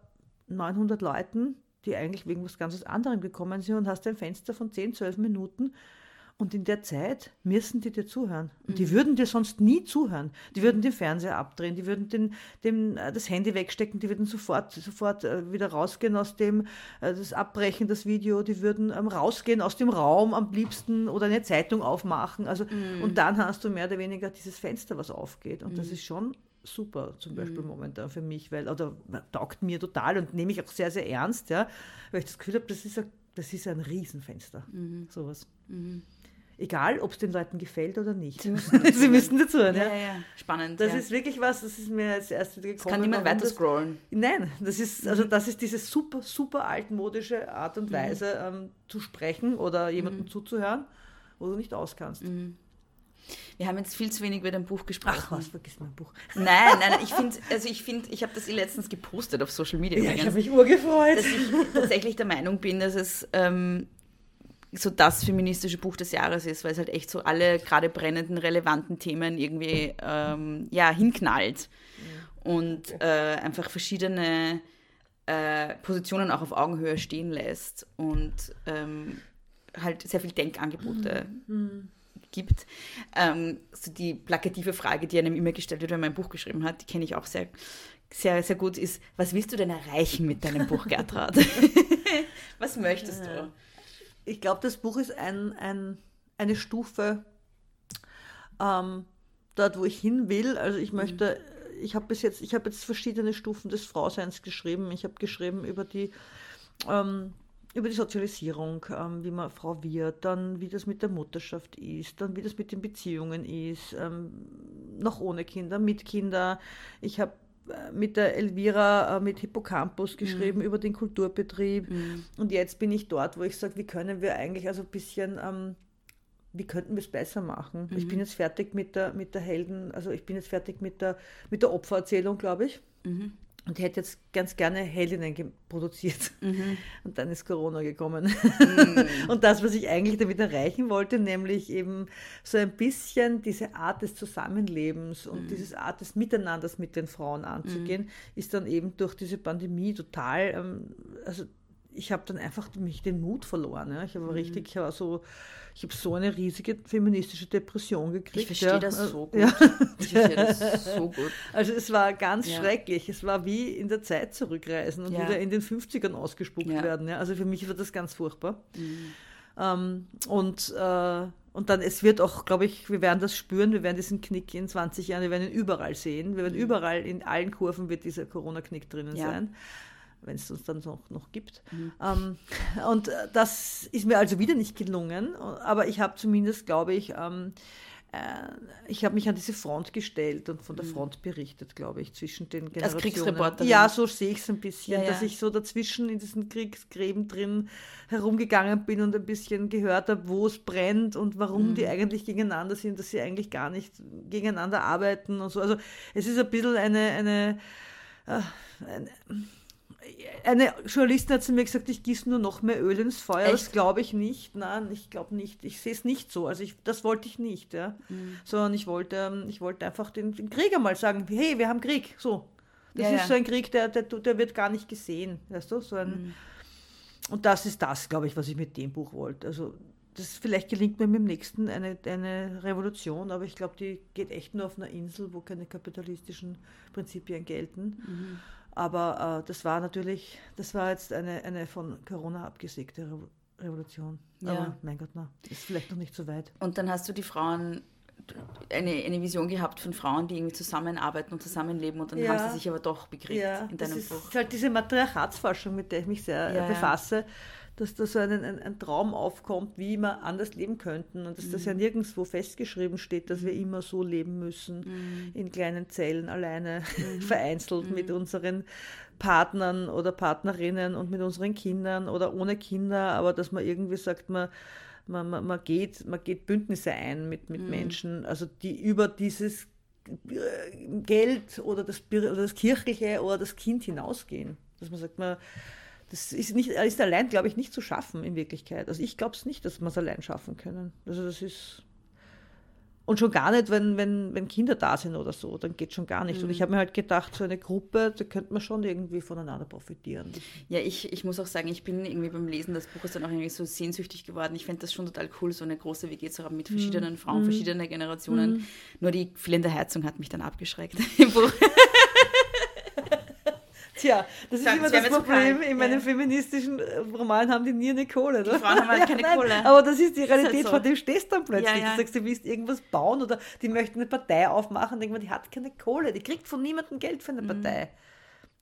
900 Leuten, die eigentlich wegen was ganz anderem gekommen sind und hast ein Fenster von 10, 12 Minuten und in der Zeit müssen die dir zuhören. Und die mhm. würden dir sonst nie zuhören. Die würden den Fernseher abdrehen, die würden den, dem, äh, das Handy wegstecken, die würden sofort, sofort äh, wieder rausgehen aus dem, äh, das abbrechen, das Video, die würden ähm, rausgehen aus dem Raum am liebsten oder eine Zeitung aufmachen. Also, mm. Und dann hast du mehr oder weniger dieses Fenster, was aufgeht. Und mm. das mhm. ist schon super, zum Beispiel mm. momentan für mich, weil, oder taugt mir total und nehme ich auch sehr, sehr ernst, ja, weil ich das Gefühl habe, das ist ein, das ist ein Riesenfenster. -hmm. Sowas. -hmm. Egal, ob es den Leuten gefällt oder nicht. Sie müssen, Sie müssen dazu hören. Ja,
ja, ja. Spannend.
Das ist wirklich was, das ist mir als erstes gekommen. Das
kann niemand weiter scrollen.
Nein, das ist, also das ist diese super, super altmodische Art und mhm. Weise mhm. ähm, zu sprechen oder jemandem mhm. zuzuhören, wo du nicht auskannst. Mhm.
Wir haben jetzt viel zu wenig über dein Buch gesprochen.
Ach was, vergiss mein Buch.
Nein, nein, ich finde, also ich finde, ich habe das eh letztens gepostet auf Social Media.
Ja, ich habe mich urgefreut.
Dass ich tatsächlich der Meinung bin, dass es ähm, so das feministische Buch des Jahres ist, weil es halt echt so alle gerade brennenden, relevanten Themen irgendwie ähm, ja, hinknallt und äh, einfach verschiedene äh, Positionen auch auf Augenhöhe stehen lässt und ähm, halt sehr viele Denkangebote mhm. gibt. Ähm, so die plakative Frage, die einem immer gestellt wird, wenn man ein Buch geschrieben hat, die kenne ich auch sehr, sehr, sehr gut, ist, was willst du denn erreichen mit deinem Buch, Gertrud? was möchtest du?
Ich glaube, das Buch ist ein, ein, eine Stufe ähm, dort, wo ich hin will. Also ich möchte, mhm. ich habe bis jetzt, ich habe jetzt verschiedene Stufen des Frauseins geschrieben. Ich habe geschrieben über die ähm, über die Sozialisierung, ähm, wie man Frau wird, dann wie das mit der Mutterschaft ist, dann wie das mit den Beziehungen ist, ähm, noch ohne Kinder, mit Kinder. Ich habe mit der Elvira äh, mit Hippocampus geschrieben mhm. über den Kulturbetrieb. Mhm. Und jetzt bin ich dort, wo ich sage, wie können wir eigentlich also ein bisschen, ähm, wie könnten wir es besser machen? Mhm. Ich bin jetzt fertig mit der, mit der Helden, also ich bin jetzt fertig mit der, mit der Opfererzählung, glaube ich. Und hätte jetzt ganz gerne Heldinnen produziert. Mhm. Und dann ist Corona gekommen. Mhm. Und das, was ich eigentlich damit erreichen wollte, nämlich eben so ein bisschen diese Art des Zusammenlebens und mhm. diese Art des Miteinanders mit den Frauen anzugehen, mhm. ist dann eben durch diese Pandemie total, ähm, also ich habe dann einfach mich den Mut verloren. Ja. Ich habe mhm. richtig, ich so ich habe so eine riesige feministische Depression gekriegt.
Ich verstehe
ja.
das so gut. Ja. Ich verstehe das so gut.
Also es war ganz schrecklich. Es war wie in der Zeit zurückreisen und wieder in den 50ern ausgespuckt werden. Also für mich war das ganz furchtbar. Mhm. Ähm, und, äh, und dann, es wird auch, glaube ich, wir werden das spüren, wir werden diesen Knick in 20 Jahren, wir werden ihn überall sehen. Wir werden mhm. überall, in allen Kurven wird dieser Corona-Knick drinnen sein wenn es uns dann noch, noch gibt. Mhm. Ähm, und äh, das ist mir also wieder nicht gelungen, aber ich habe zumindest, glaube ich, ähm, äh, ich habe mich an diese Front gestellt und von der mhm. Front berichtet, glaube ich, zwischen den Generationen.
Als Kriegsreporterin?
Ja, so sehe ich es ein bisschen, ja, ja. dass ich so dazwischen in diesen Kriegsgräben drin herumgegangen bin und ein bisschen gehört habe, wo es brennt und warum mhm. die eigentlich gegeneinander sind, dass sie eigentlich gar nicht gegeneinander arbeiten und so. Also es ist ein bisschen eine, eine, äh, eine eine Journalistin hat zu mir gesagt, ich gieße nur noch mehr Öl ins Feuer. Echt? Das glaube ich nicht. Nein, ich glaube nicht. Ich sehe es nicht so. Also ich, das wollte ich nicht, ja. Mhm. Sondern ich wollte, ähm, ich wollte einfach den, den Krieger mal sagen, hey, wir haben Krieg. So. Das ja, ist ja. so ein Krieg, der, der, der wird gar nicht gesehen. Weißt du? So ein, mhm. Und das ist das, glaube ich, was ich mit dem Buch wollte. Also das vielleicht gelingt mir mit dem nächsten eine, eine Revolution, aber ich glaube, die geht echt nur auf einer Insel, wo keine kapitalistischen Prinzipien gelten. Mhm. Aber äh, das war natürlich, das war jetzt eine, eine von Corona abgesägte Revo Revolution.
Ja.
Aber mein Gott, na, ist vielleicht noch nicht so weit.
Und dann hast du die Frauen eine, eine Vision gehabt von Frauen, die irgendwie zusammenarbeiten und zusammenleben und dann
Ja.
haben sie sich aber doch bekriegt in
das
deinem
ist
Buch.
halt diese Matriarchatsforschung, mit der ich mich sehr äh,
Ja, ja.
Dass da so ein, ein, ein Traum aufkommt, wie wir anders leben könnten und dass das
Mhm.
ja nirgendwo festgeschrieben steht, dass wir immer so leben müssen,
Mhm.
in kleinen Zellen alleine, vereinzelt mit unseren Partnern oder Partnerinnen und mit unseren Kindern oder ohne Kinder, aber dass man irgendwie sagt, man, man, man, man, geht, man geht Bündnisse ein mit,
Mhm.
mit Menschen, also die über dieses äh, Geld oder das, oder das Kirchliche oder das Kind hinausgehen. Dass man sagt, man, das ist, nicht, ist allein, glaube ich, nicht zu schaffen in Wirklichkeit. Also ich glaube es nicht, dass wir es allein schaffen können. Also das ist. Und schon gar nicht, wenn, wenn, wenn Kinder da sind oder so, dann geht schon gar nicht. Und ich habe mir halt gedacht, so eine Gruppe, da könnte man schon irgendwie voneinander profitieren.
Ja, ich, ich muss auch sagen, ich bin irgendwie beim Lesen des Buches dann auch irgendwie so sehnsüchtig geworden. Ich fände das schon total cool, so eine große WG zu haben mit verschiedenen Frauen, verschiedener Generationen. Nur die fehlende Heizung hat mich dann abgeschreckt im Buch.
Tja, das ist
Sag,
immer das Problem. In meinen
Ja.
feministischen äh, Romanen haben die nie eine Kohle. Die
Frauen haben halt keine Kohle.
Aber das ist die
ist halt
Realität,
so.
vor dem stehst du dann plötzlich.
Ja.
Du sagst, du willst irgendwas bauen oder die möchten eine Partei aufmachen, denkt man, die hat keine Kohle, die kriegt von niemandem Geld für
Mhm.
eine Partei.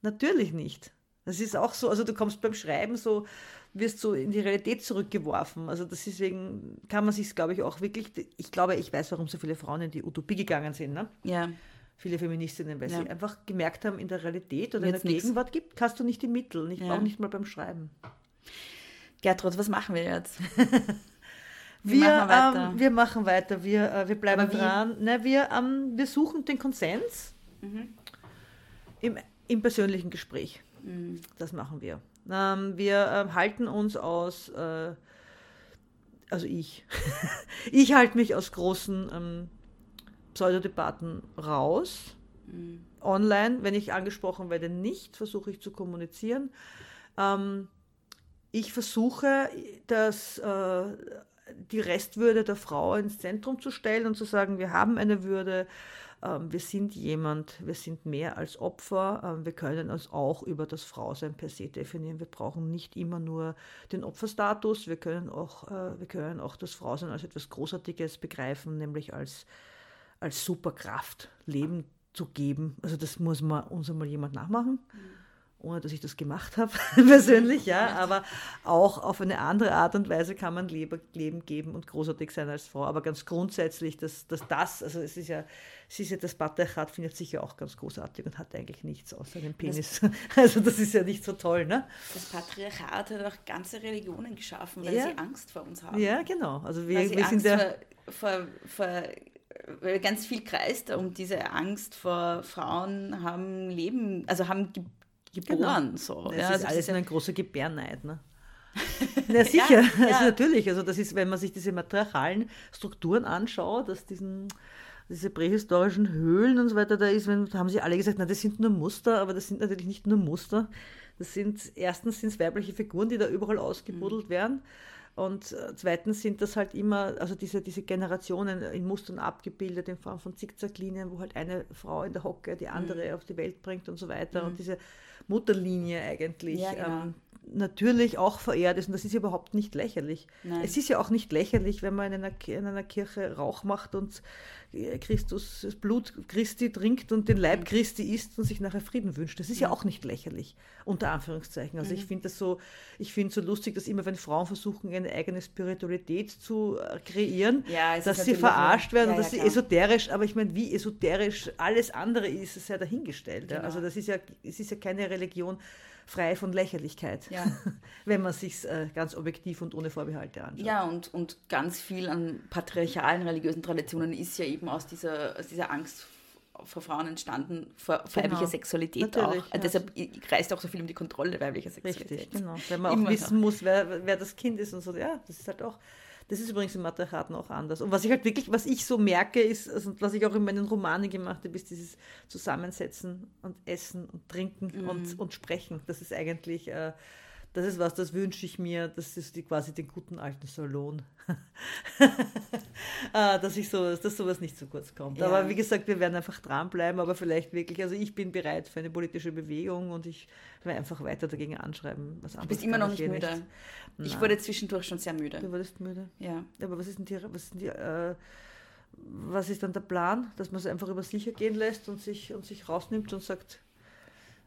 Natürlich nicht. Das ist auch so, also du kommst beim Schreiben so, wirst so in die Realität zurückgeworfen. Also das ist deswegen kann man sich, glaube ich, auch wirklich, ich glaube, ich weiß, warum so viele Frauen in die Utopie gegangen sind, ne?
Ja.
Viele Feministinnen, weil
Ja.
sie einfach gemerkt haben, in der Realität oder in
Wird's
der
nix.
Gegenwart gibt, hast du nicht die Mittel, nicht,
Ja.
auch nicht mal beim Schreiben.
Gertrud, was machen wir jetzt?
Wir,
machen wir weiter?
Ähm, wir machen weiter, wir, äh, wir bleiben dran. Na, wir, ähm, wir suchen den Konsens
Mhm.
im, im persönlichen Gespräch.
Mhm.
Das machen wir. Ähm, wir ähm, halten uns aus, äh, also ich, ich halte mich aus großen ähm, Pseudodebatten raus.
Mhm.
Online, wenn ich angesprochen werde, nicht, versuche ich zu kommunizieren. Ähm, ich versuche, das, äh, die Restwürde der Frau ins Zentrum zu stellen und zu sagen, wir haben eine Würde, ähm, wir sind jemand, wir sind mehr als Opfer, ähm, wir können uns auch über das Frausein per se definieren. Wir brauchen nicht immer nur den Opferstatus, wir können auch, äh, wir können auch das Frausein als etwas Großartiges begreifen, nämlich als, als Superkraft Leben zu geben. Also das muss man uns einmal jemand nachmachen ohne dass ich das gemacht habe, persönlich, ja, aber auch auf eine andere Art und Weise kann man Leben, geben und großartig sein als Frau. Aber ganz grundsätzlich, dass, dass das, also es ist ja, es ist ja das Patriarchat findet sich ja auch ganz großartig und hat eigentlich nichts außer einem Penis. Also das ist ja nicht so toll, ne?
Das Patriarchat hat auch ganze Religionen geschaffen, weil
Ja.
sie Angst vor uns haben.
Ja, genau. Also wir, wir sind
Angst
ja,
vor, vor, vor, ganz viel kreist um diese Angst vor Frauen haben Leben, also haben ge geboren. So.
das
ja,
ist
also
alles ein großer Gebärneid, ne? Na sicher,
ja.
also natürlich. Also das ist, wenn man sich diese matriarchalen Strukturen anschaut, dass diesen diese prähistorischen Höhlen und so weiter da ist, wenn, haben sie alle gesagt, na, das sind nur Muster, aber das sind natürlich nicht nur Muster. Das sind, erstens sind es weibliche Figuren, die da überall ausgebuddelt werden. Und äh, zweitens sind das halt immer, also diese, diese Generationen in Mustern abgebildet, in Form von Zickzacklinien, wo halt eine Frau in der Hocke die andere auf die Welt bringt und so weiter. Und diese Mutterlinie eigentlich
Ja, genau.
ähm, natürlich auch verehrt ist. Und das ist überhaupt nicht lächerlich.
Nein.
Es ist ja auch nicht lächerlich, wenn man in einer, in einer Kirche Rauch macht und äh, Christus, das Blut Christi trinkt und den
Mhm.
Leib Christi isst und sich nachher Frieden wünscht. Das ist ja auch nicht lächerlich, unter Anführungszeichen. Also
Mhm.
ich finde das so, ich finde so lustig, dass immer, wenn Frauen versuchen, eine eigene Spiritualität zu äh, kreieren,
Ja,
dass sie verarscht werden
Ja,
und dass
ja,
sie esoterisch, aber ich meine, wie esoterisch alles andere ist, ist ja dahingestellt. Ja?
Genau.
Also das ist ja, es ist ja keine Religion frei von Lächerlichkeit,
Ja.
wenn man sich äh, ganz objektiv und ohne Vorbehalte anschaut.
Ja, und, und ganz viel an patriarchalen religiösen Traditionen ist ja eben aus dieser, aus dieser Angst vor Frauen entstanden, vor
Genau.
weiblicher Sexualität
Natürlich,
auch.
ja.
Deshalb kreist auch so viel um die Kontrolle weiblicher Sexualität.
Richtig, genau. Wenn man
Immer
auch wissen
noch.
muss, wer, wer das Kind ist und so, ja, das ist halt auch, das ist übrigens im Matriarchat auch anders. Und was ich halt wirklich, was ich so merke, ist, also was ich auch in meinen Romanen gemacht habe, ist dieses Zusammensetzen und Essen und Trinken
Mhm.
und, und Sprechen. Das ist eigentlich, äh, das ist was, das wünsche ich mir, das ist die, quasi den guten alten Salon. Ah, dass ich sowas, dass sowas nicht zu kurz kommt.
Ja.
Aber wie gesagt, wir werden einfach dranbleiben, aber vielleicht wirklich, also ich bin bereit für eine politische Bewegung und ich werde einfach weiter dagegen anschreiben. Was
Du bist immer noch nicht
eh
müde. Ich
Nein.
wurde zwischendurch schon sehr
Du
müde.
wurdest müde.
Ja.
Aber was ist denn die, was ist, denn die, äh, was ist dann der Plan, dass man es einfach über sich ergehen lässt und sich, und sich rausnimmt und sagt,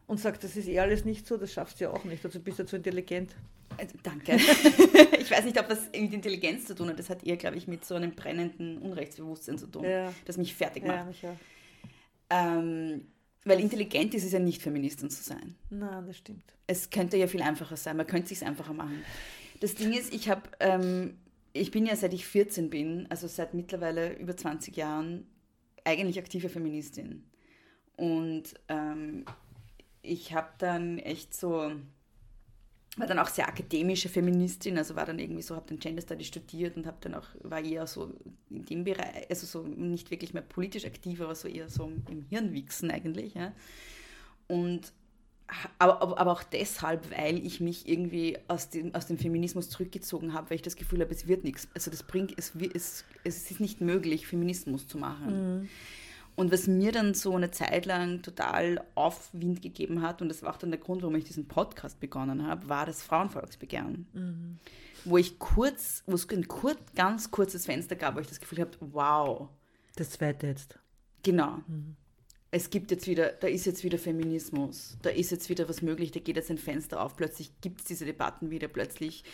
und sagt, das ist eh alles nicht so, das schaffst du ja auch nicht, also bist du zu intelligent.
Äh, Danke. ich weiß nicht, ob das mit Intelligenz zu tun hat. Das hat eher, glaube ich, mit so einem brennenden Unrechtsbewusstsein zu tun,
Ja.
das mich fertig macht.
Ja, Micha.
Ähm, weil intelligent ist es ja nicht, Feministin zu sein.
Nein, das stimmt.
Es könnte ja viel einfacher sein. Man könnte es sich einfacher machen. Das Ding ist, ich habe, ähm, ich bin ja seit ich 14 bin, also seit mittlerweile über 20 Jahren, eigentlich aktive Feministin. Und ähm, ich habe dann echt so, war dann auch sehr akademische Feministin, also war dann irgendwie so, habe dann Gender Study studiert und habe dann auch, war eher so in dem Bereich, also so nicht wirklich mehr politisch aktiv, aber so eher so im Hirnwichsen eigentlich. Ja. Und aber, aber, auch deshalb, weil ich mich irgendwie aus dem, aus dem Feminismus zurückgezogen habe, weil ich das Gefühl habe, es wird nichts. Also das bringt, es, es, es ist nicht möglich, Feminismus zu machen. Und was mir dann so eine Zeit lang total Aufwind gegeben hat, und das war auch dann der Grund, warum ich diesen Podcast begonnen habe, war das Frauenvolksbegehren. Wo ich kurz, wo es ein kurz, ganz kurzes Fenster gab, wo ich das Gefühl habe, wow,
Das zweite jetzt.
Genau. Es gibt jetzt wieder, da ist jetzt wieder Feminismus, da ist jetzt wieder was möglich, da geht jetzt ein Fenster auf, plötzlich gibt es diese Debatten wieder, plötzlich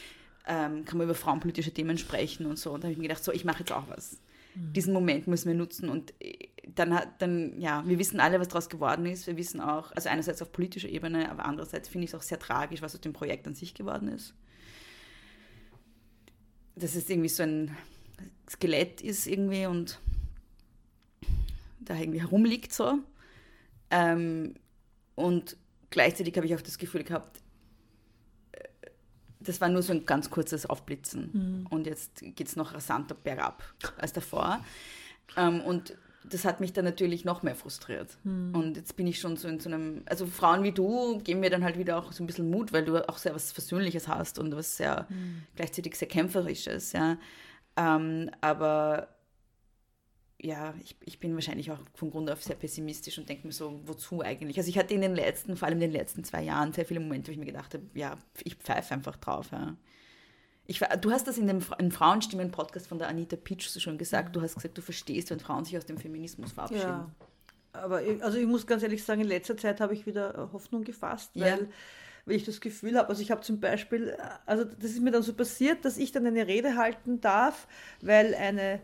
ähm, kann man über frauenpolitische Themen sprechen und so. Und da habe ich mir gedacht, so, ich mache jetzt auch was. Diesen Moment müssen wir nutzen und äh, dann hat, dann, ja, wir wissen alle, was daraus geworden ist. Wir wissen auch, also einerseits auf politischer Ebene, aber andererseits finde ich es auch sehr tragisch, was aus dem Projekt an sich geworden ist. Dass es irgendwie so ein Skelett ist irgendwie und da irgendwie herumliegt so. Ähm, und gleichzeitig habe ich auch das Gefühl gehabt, äh, das war nur so ein ganz kurzes Aufblitzen. Und jetzt geht es noch rasanter bergab als davor. Ähm, und das hat mich dann natürlich noch mehr frustriert. Und jetzt bin ich schon so in so einem, also Frauen wie du geben mir dann halt wieder auch so ein bisschen Mut, weil du auch sehr was Versöhnliches hast und was sehr gleichzeitig sehr kämpferisches, ja. Ähm, aber ja, ich, ich bin wahrscheinlich auch von Grund auf sehr pessimistisch und denke mir so, wozu eigentlich? Also ich hatte in den letzten, vor allem in den letzten zwei Jahren, sehr viele Momente, wo ich mir gedacht habe, ja, ich pfeife einfach drauf. Ja. Ich, du hast das in dem in Frauenstimmen-Podcast von der Anita Pitsch so schon gesagt. Du hast gesagt, du verstehst, wenn Frauen sich aus dem Feminismus verabschieden.
Ja. Aber ich, also ich muss ganz ehrlich sagen, in letzter Zeit habe ich wieder äh, Hoffnung gefasst,
Ja.
weil, weil ich das Gefühl habe, also ich habe zum Beispiel, äh, also das ist mir dann so passiert, dass ich dann eine Rede halten darf, weil eine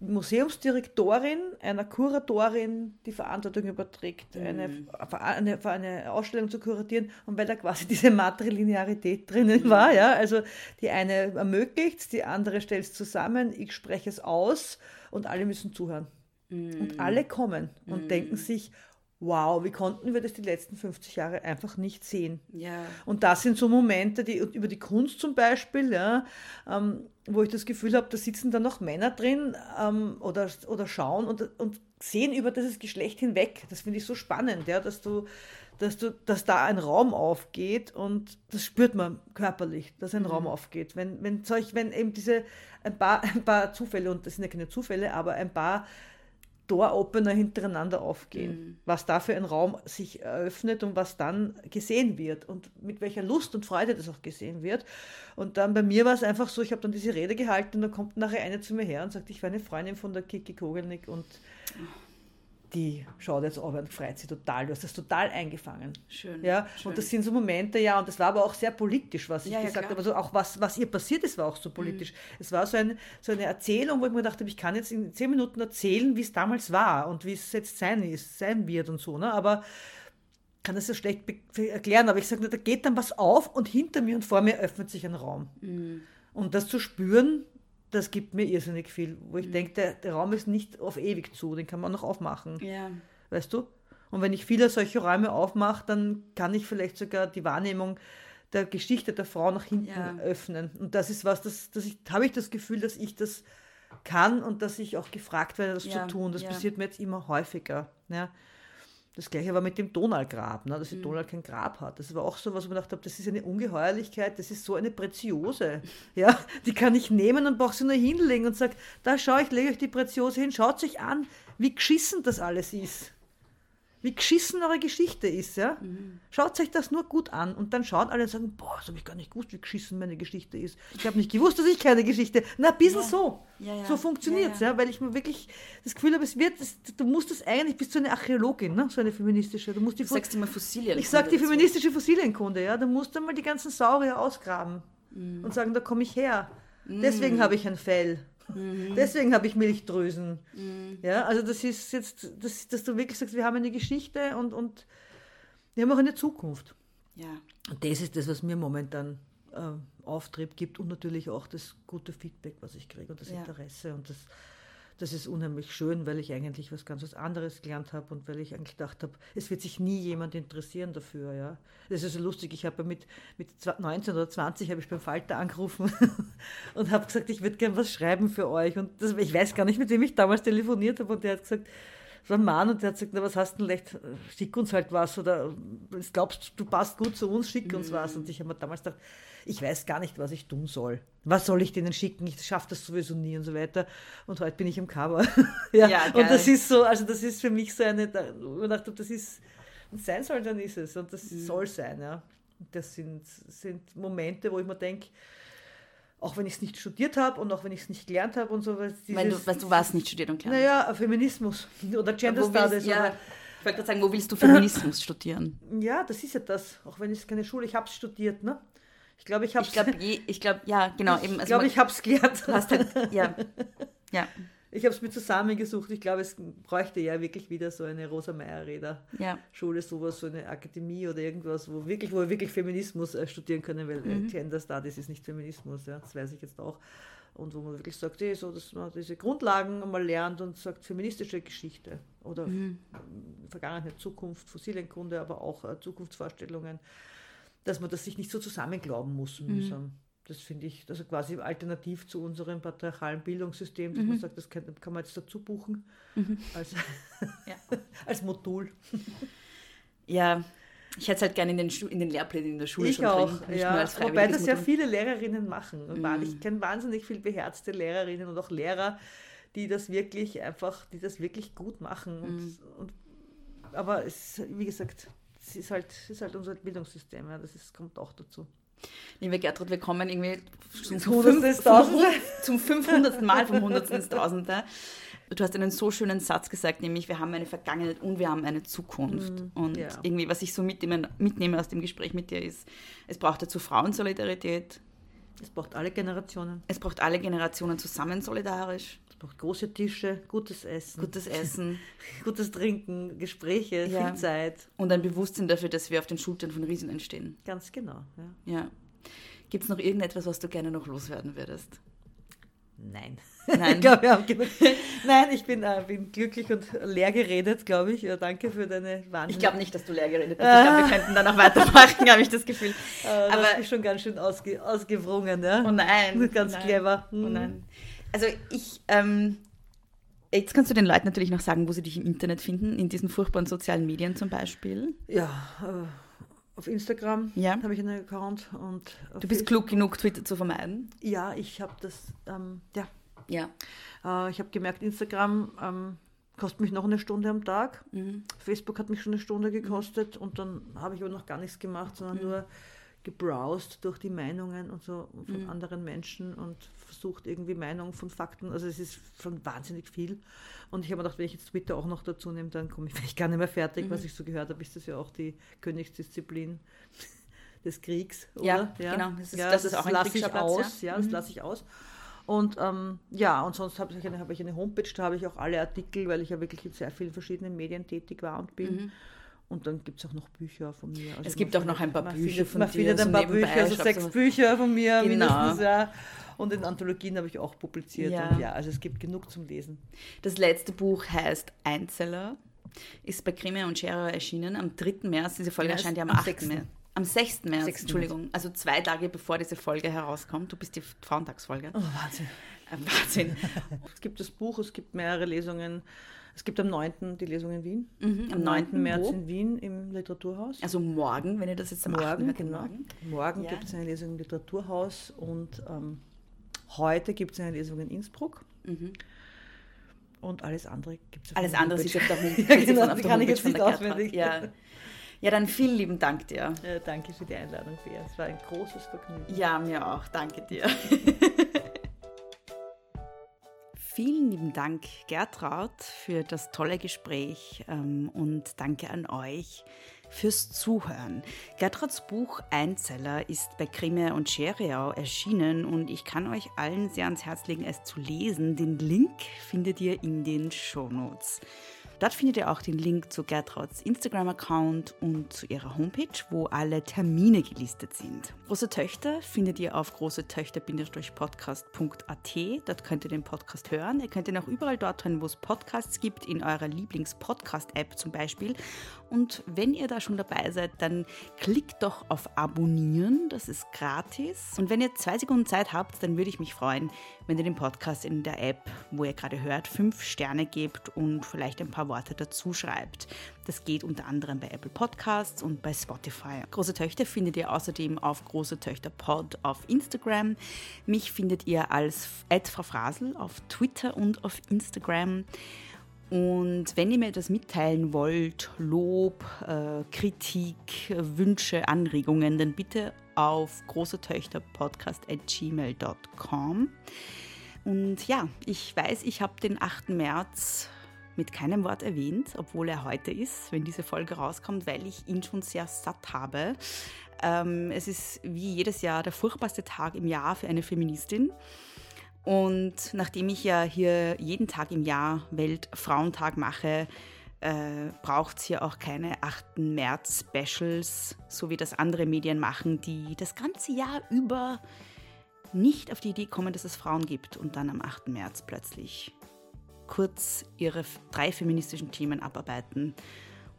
Museumsdirektorin einer Kuratorin die Verantwortung überträgt, eine, eine, für eine Ausstellung zu kuratieren und weil da quasi diese Matrilinearität drinnen war, ja, also die eine ermöglicht, die andere stellt es zusammen, ich spreche es aus und alle müssen zuhören. Und alle kommen und denken sich, wow, wie konnten wir das die letzten 50 Jahre einfach nicht sehen?
Ja.
Und das sind so Momente, die über die Kunst zum Beispiel, ja, ähm, wo ich das Gefühl habe, da sitzen dann noch Männer drin ähm, oder, oder schauen und, und sehen über dieses Geschlecht hinweg. Das finde ich so spannend, ja, dass du, dass du, dass da ein Raum aufgeht und das spürt man körperlich, dass ein Raum aufgeht. Wenn, wenn solch, wenn eben diese ein paar, ein paar Zufälle, und das sind ja keine Zufälle, aber ein paar Door-Opener hintereinander aufgehen, was da für ein Raum sich eröffnet und was dann gesehen wird und mit welcher Lust und Freude das auch gesehen wird. Und dann bei mir war es einfach so, ich habe dann diese Rede gehalten und dann kommt nachher eine zu mir her und sagt, ich war eine Freundin von der Kiki Kogelnick und die schaut jetzt auf und freut sich total. Du hast das total eingefangen.
Schön,
Ja,
schön.
und das sind so Momente, ja, und das war aber auch sehr politisch, was ich
Ja, ja,
gesagt
klar.
habe. Also auch was, was ihr passiert ist, war auch so politisch. Es war so, ein, so eine Erzählung, wo ich mir gedacht habe, ich kann jetzt in zehn Minuten erzählen, wie es damals war und wie es jetzt sein ist, sein wird und so, ne? Aber kann das so schlecht erklären, aber ich sage nur, da geht dann was auf und hinter mir und vor mir öffnet sich ein Raum. Und das zu spüren, das gibt mir irrsinnig viel, wo ich denke, der, der Raum ist nicht auf ewig zu, den kann man noch aufmachen
Ja.
weißt du? Und wenn ich viele solche Räume aufmache, dann kann ich vielleicht sogar die Wahrnehmung der Geschichte der Frau nach hinten
Ja.
öffnen. Und das ist was, das, das ich, habe ich das Gefühl, dass ich das kann und dass ich auch gefragt werde, das
Ja,
zu tun. Das passiert mir jetzt immer häufiger. Ja. Das gleiche war mit dem Donaugrab, ne, dass die Donau kein Grab hat. Das war auch so, was ich mir gedacht habe, das ist eine Ungeheuerlichkeit, das ist so eine Preziose. Ja, die kann ich nehmen und brauche sie nur hinlegen und sage, da schau ich, lege euch die Preziose hin, schaut euch an, wie geschissen das alles ist. Wie geschissen eure Geschichte ist, ja. Schaut euch das nur gut an und dann schauen alle und sagen, boah, das habe ich gar nicht gewusst, wie geschissen meine Geschichte ist. Ich habe nicht gewusst, dass ich keine Geschichte. Na, ein bisschen so.
Ja, ja.
So funktioniert es,
Ja,
ja, weil ich mir wirklich das Gefühl habe, es wird, es, du musst das eigentlich, bist du eine Archäologin, ne? so eine feministische. Du musst die
Du sagst immer Fossilien.
ich sage die feministische Fossilienkunde, ja, du musst einmal die ganzen Saurier ausgraben
Mhm.
und sagen, da komme ich her. Deswegen habe ich ein Fell.
Mhm.
Deswegen habe ich Milchdrüsen. Ja, also das ist jetzt, das, dass du wirklich sagst, wir haben eine Geschichte und, und wir haben auch eine Zukunft.
Ja.
Und das ist das, was mir momentan äh, Auftrieb gibt und natürlich auch das gute Feedback, was ich kriege und das
Ja.
Interesse. Und das, das ist unheimlich schön, weil ich eigentlich was ganz was anderes gelernt habe und weil ich eigentlich gedacht habe, es wird sich nie jemand interessieren dafür. Ja. Das ist so lustig, ich habe mit, mit 19 oder 20 habe ich beim Falter angerufen und habe gesagt, ich würde gern was schreiben für euch. Und das, ich weiß gar nicht, mit wem ich damals telefoniert habe und der hat gesagt, war ein Mann und der hat gesagt, na, was hast du denn leicht, schick uns halt was oder glaubst, du passt gut zu uns, schick uns was. Und ich habe mir damals gedacht, ich weiß gar nicht, was ich tun soll. Was soll ich denen schicken? Ich schaffe das sowieso nie und so weiter. Und heute bin ich im Cover. ja,
Ja,
und das ist so, also das ist für mich so eine, wo ich habe, das ist, wenn es sein soll, dann ist es. Und das soll sein, ja. Das sind, sind Momente, wo ich mir denke, auch wenn ich es nicht studiert habe und auch wenn ich es nicht gelernt habe und so, weil
du, weißt, du warst nicht studiert und gelernt.
naja, Feminismus oder Gender
willst-
Studies.
ja,
Oder,
ich wollte gerade sagen, wo willst du Feminismus studieren?
ja, das ist ja das. Auch wenn es keine Schule, ich habe es studiert, ne? Ich glaube, ich habe
Ich glaube, ich glaube, ja, genau. Eben,
ich,
also
glaub,
man-
ich habe es gelernt.
du hast halt, ja, ja,
Ich habe es mir zusammengesucht. Ich glaube, es bräuchte ja wirklich wieder so eine Rosa Meyer-Räder.
ja.
Sowas, so eine Akademie oder irgendwas, wo wirklich, wo wir wirklich Feminismus äh, studieren können, weil
Mhm.
äh, Gender Studies ist nicht Feminismus, ja, das weiß ich jetzt auch. Und wo man wirklich sagt, eh, so, dass man diese Grundlagen einmal lernt und sagt, feministische Geschichte oder
Mhm.
Vergangenheit, Zukunft, Fossilienkunde, aber auch äh, Zukunftsvorstellungen, dass man das sich nicht so zusammenglauben muss,
Mhm.
Das finde ich, also quasi alternativ zu unserem patriarchalen Bildungssystem, dass
Mhm.
man sagt, das kann, kann man jetzt dazu buchen als,
Ja.
als Modul.
ja. Ich hätte es halt gerne in den, Schu- in den Lehrplänen in der Schule
Ich
schon
auch,
drin,
ja. Wobei das ja viele Lehrerinnen machen. Und
Mhm.
Ich kenne wahnsinnig viel beherzte Lehrerinnen und auch Lehrer, die das wirklich einfach, die das wirklich gut machen. Und,
Mhm.
und, aber es, wie gesagt, es ist halt, es ist halt unser Bildungssystem, ja, das ist, kommt auch dazu.
Liebe Gertrud, wir kommen irgendwie zum,
Zum Hundertsten
fünf-
ins Tausende.
zum 500. Mal vom Hundertsten ins Tausende. Du hast einen so schönen Satz gesagt, nämlich wir haben eine Vergangenheit und wir haben eine Zukunft. und
ja.
irgendwie, was ich so mitnehme, mitnehme aus dem Gespräch mit dir ist, es braucht dazu Frauensolidarität,
Es braucht alle Generationen.
es braucht alle Generationen zusammen solidarisch,
Es braucht große Tische, gutes Essen,
gutes Essen
gutes Trinken, Gespräche,
Ja.
viel Zeit.
und ein Bewusstsein dafür, dass wir auf den Schultern von Riesen entstehen.
Ganz genau. Ja.
Ja. Gibt es noch irgendetwas, was du gerne noch loswerden würdest?
Nein.
Nein.
Ich glaube, wir haben genug. Nein, ich bin, äh, bin glücklich und leer geredet, glaube ich. Ja, danke für deine Wahnsinn.
Ich glaube nicht, dass du leer geredet hast. Ich glaube, wir könnten dann noch weitermachen, habe ich das Gefühl.
Äh,
Aber-
hast mich schon ganz schön ausge, ausgewrungen, ja?
Oh nein.
Ganz
oh nein.
clever.
Oh
Hm.
nein. Also ich, ähm, jetzt kannst du den Leuten natürlich noch sagen, wo sie dich im Internet finden, in diesen furchtbaren sozialen Medien zum Beispiel.
Ja, äh, auf Instagram
Ja.
habe ich einen Account und
Du bist
Facebook-
klug genug, Twitter zu vermeiden.
Ja, ich habe das, ähm, ja,
Ja.
äh, ich habe gemerkt, Instagram ähm, kostet mich noch eine Stunde am Tag.
Mhm.
Facebook hat mich schon eine Stunde gekostet und dann habe ich aber noch gar nichts gemacht, sondern
Mhm.
nur gebrowst durch die Meinungen und so von
Mhm.
anderen Menschen und versucht irgendwie Meinungen von Fakten. Also es ist schon wahnsinnig viel. Und ich habe mir gedacht, wenn ich jetzt Twitter auch noch dazu nehme, dann komme ich vielleicht gar nicht mehr fertig.
Mhm.
Was ich so gehört habe, ist das ja auch die Königsdisziplin des Kriegs.
Ja,
oder?
genau. Das ist-
ja,
das ist auch ein
lasse ich aus.
ja.
Ja, das
Mhm.
lasse ich aus. Und ähm, ja, und sonst habe ich, eine, habe ich eine Homepage, da habe ich auch alle Artikel, weil ich ja wirklich in sehr vielen verschiedenen Medien tätig war und bin.
Mhm.
Und dann gibt es auch noch Bücher von mir. Also
Es gibt
man
auch noch ein paar
man
Bücher
findet,
von
Man
dir,
findet ein paar Bücher, also sechs Bücher von mir
Genau.
mindestens, ja. Und in Anthologien habe ich auch publiziert.
Ja.
Und ja, also es gibt genug zum Lesen.
Das letzte Buch heißt Einzeller, ist bei Grimme und Scherer erschienen am 3. März. Diese Folge erscheint ja am
am
8.
6..
März. Am 6. März,
6.
Entschuldigung. Also zwei Tage bevor diese Folge herauskommt. Du bist die Frauentagsfolge.
Oh, Wahnsinn.
Wahnsinn.
es gibt das Buch, es gibt mehrere Lesungen. Es gibt am 9. die Lesung in Wien.
Mhm,
am 9. März
wo?
in Wien im Literaturhaus.
Also morgen, wenn ihr das jetzt am 8.
morgen,
hört,
genau.
morgen.
Morgen
Ja.
gibt es eine Lesung im Literaturhaus und ähm, heute gibt es eine Lesung in Innsbruck. Und alles andere gibt es
Mhm. Alles andere sieht auf der Homepage,
Ja, genau,
auf der
kann ich
Homepage
jetzt
von
nicht auswendig.
Ja. ja, dann vielen lieben Dank dir.
Ja, danke für die Einladung, Bea. Es war ein großes Vergnügen.
Ja, mir auch. Danke dir. Vielen lieben Dank, Gertraud, für das tolle Gespräch ähm, und danke an euch fürs Zuhören. Gertrauds Buch Einzeller ist bei Grimme und Scheriau erschienen und ich kann euch allen sehr ans Herz legen, es zu lesen. Den Link findet ihr in den Shownotes. Dort findet ihr auch den Link zu Gertrauds Instagram-Account und zu ihrer Homepage, wo alle Termine gelistet sind. Große Töchter findet ihr auf großetöchter-podcast.at. Dort könnt ihr den Podcast hören. Ihr könnt ihn auch überall dort hören, wo es Podcasts gibt, in eurer Lieblings-Podcast-App zum Beispiel. Und wenn ihr da schon dabei seid, dann klickt doch auf Abonnieren, das ist gratis. Und wenn ihr zwei Sekunden Zeit habt, dann würde ich mich freuen, wenn ihr den Podcast in der App, wo ihr gerade hört, fünf Sterne gebt und vielleicht ein paar Worte dazu schreibt. Das geht unter anderem bei Apple Podcasts und bei Spotify. Große Töchter findet ihr außerdem auf Große Töchter Pod auf Instagram. Mich findet ihr als Frau Frasel auf Twitter und auf Instagram. Und wenn ihr mir etwas mitteilen wollt, Lob, äh, Kritik, Wünsche, Anregungen, dann bitte auf großetöchterpodcast.gmail.com. Und ja, ich weiß, ich habe den 8. März mit keinem Wort erwähnt, obwohl er heute ist, wenn diese Folge rauskommt, weil ich ihn schon sehr satt habe. Ähm, es ist wie jedes Jahr der furchtbarste Tag im Jahr für eine Feministin. Und nachdem ich ja hier jeden Tag im Jahr Weltfrauentag mache, äh, braucht es hier auch keine 8. März-Specials, so wie das andere Medien machen, die das ganze Jahr über nicht auf die Idee kommen, dass es Frauen gibt und dann am 8. März plötzlich kurz ihre drei feministischen Themen abarbeiten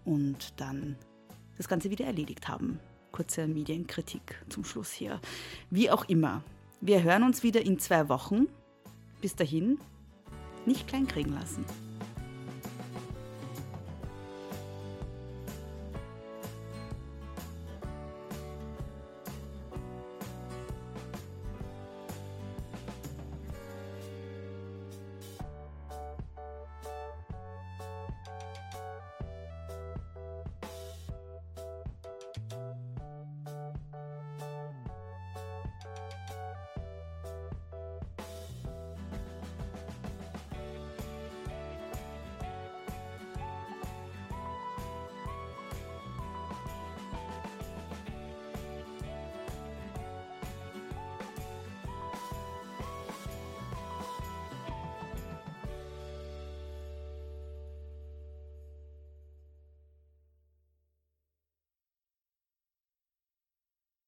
und dann das Ganze wieder erledigt haben. Kurze Medienkritik zum Schluss hier. Wie auch immer, wir hören uns wieder in zwei Wochen. Bis dahin, nicht kleinkriegen lassen.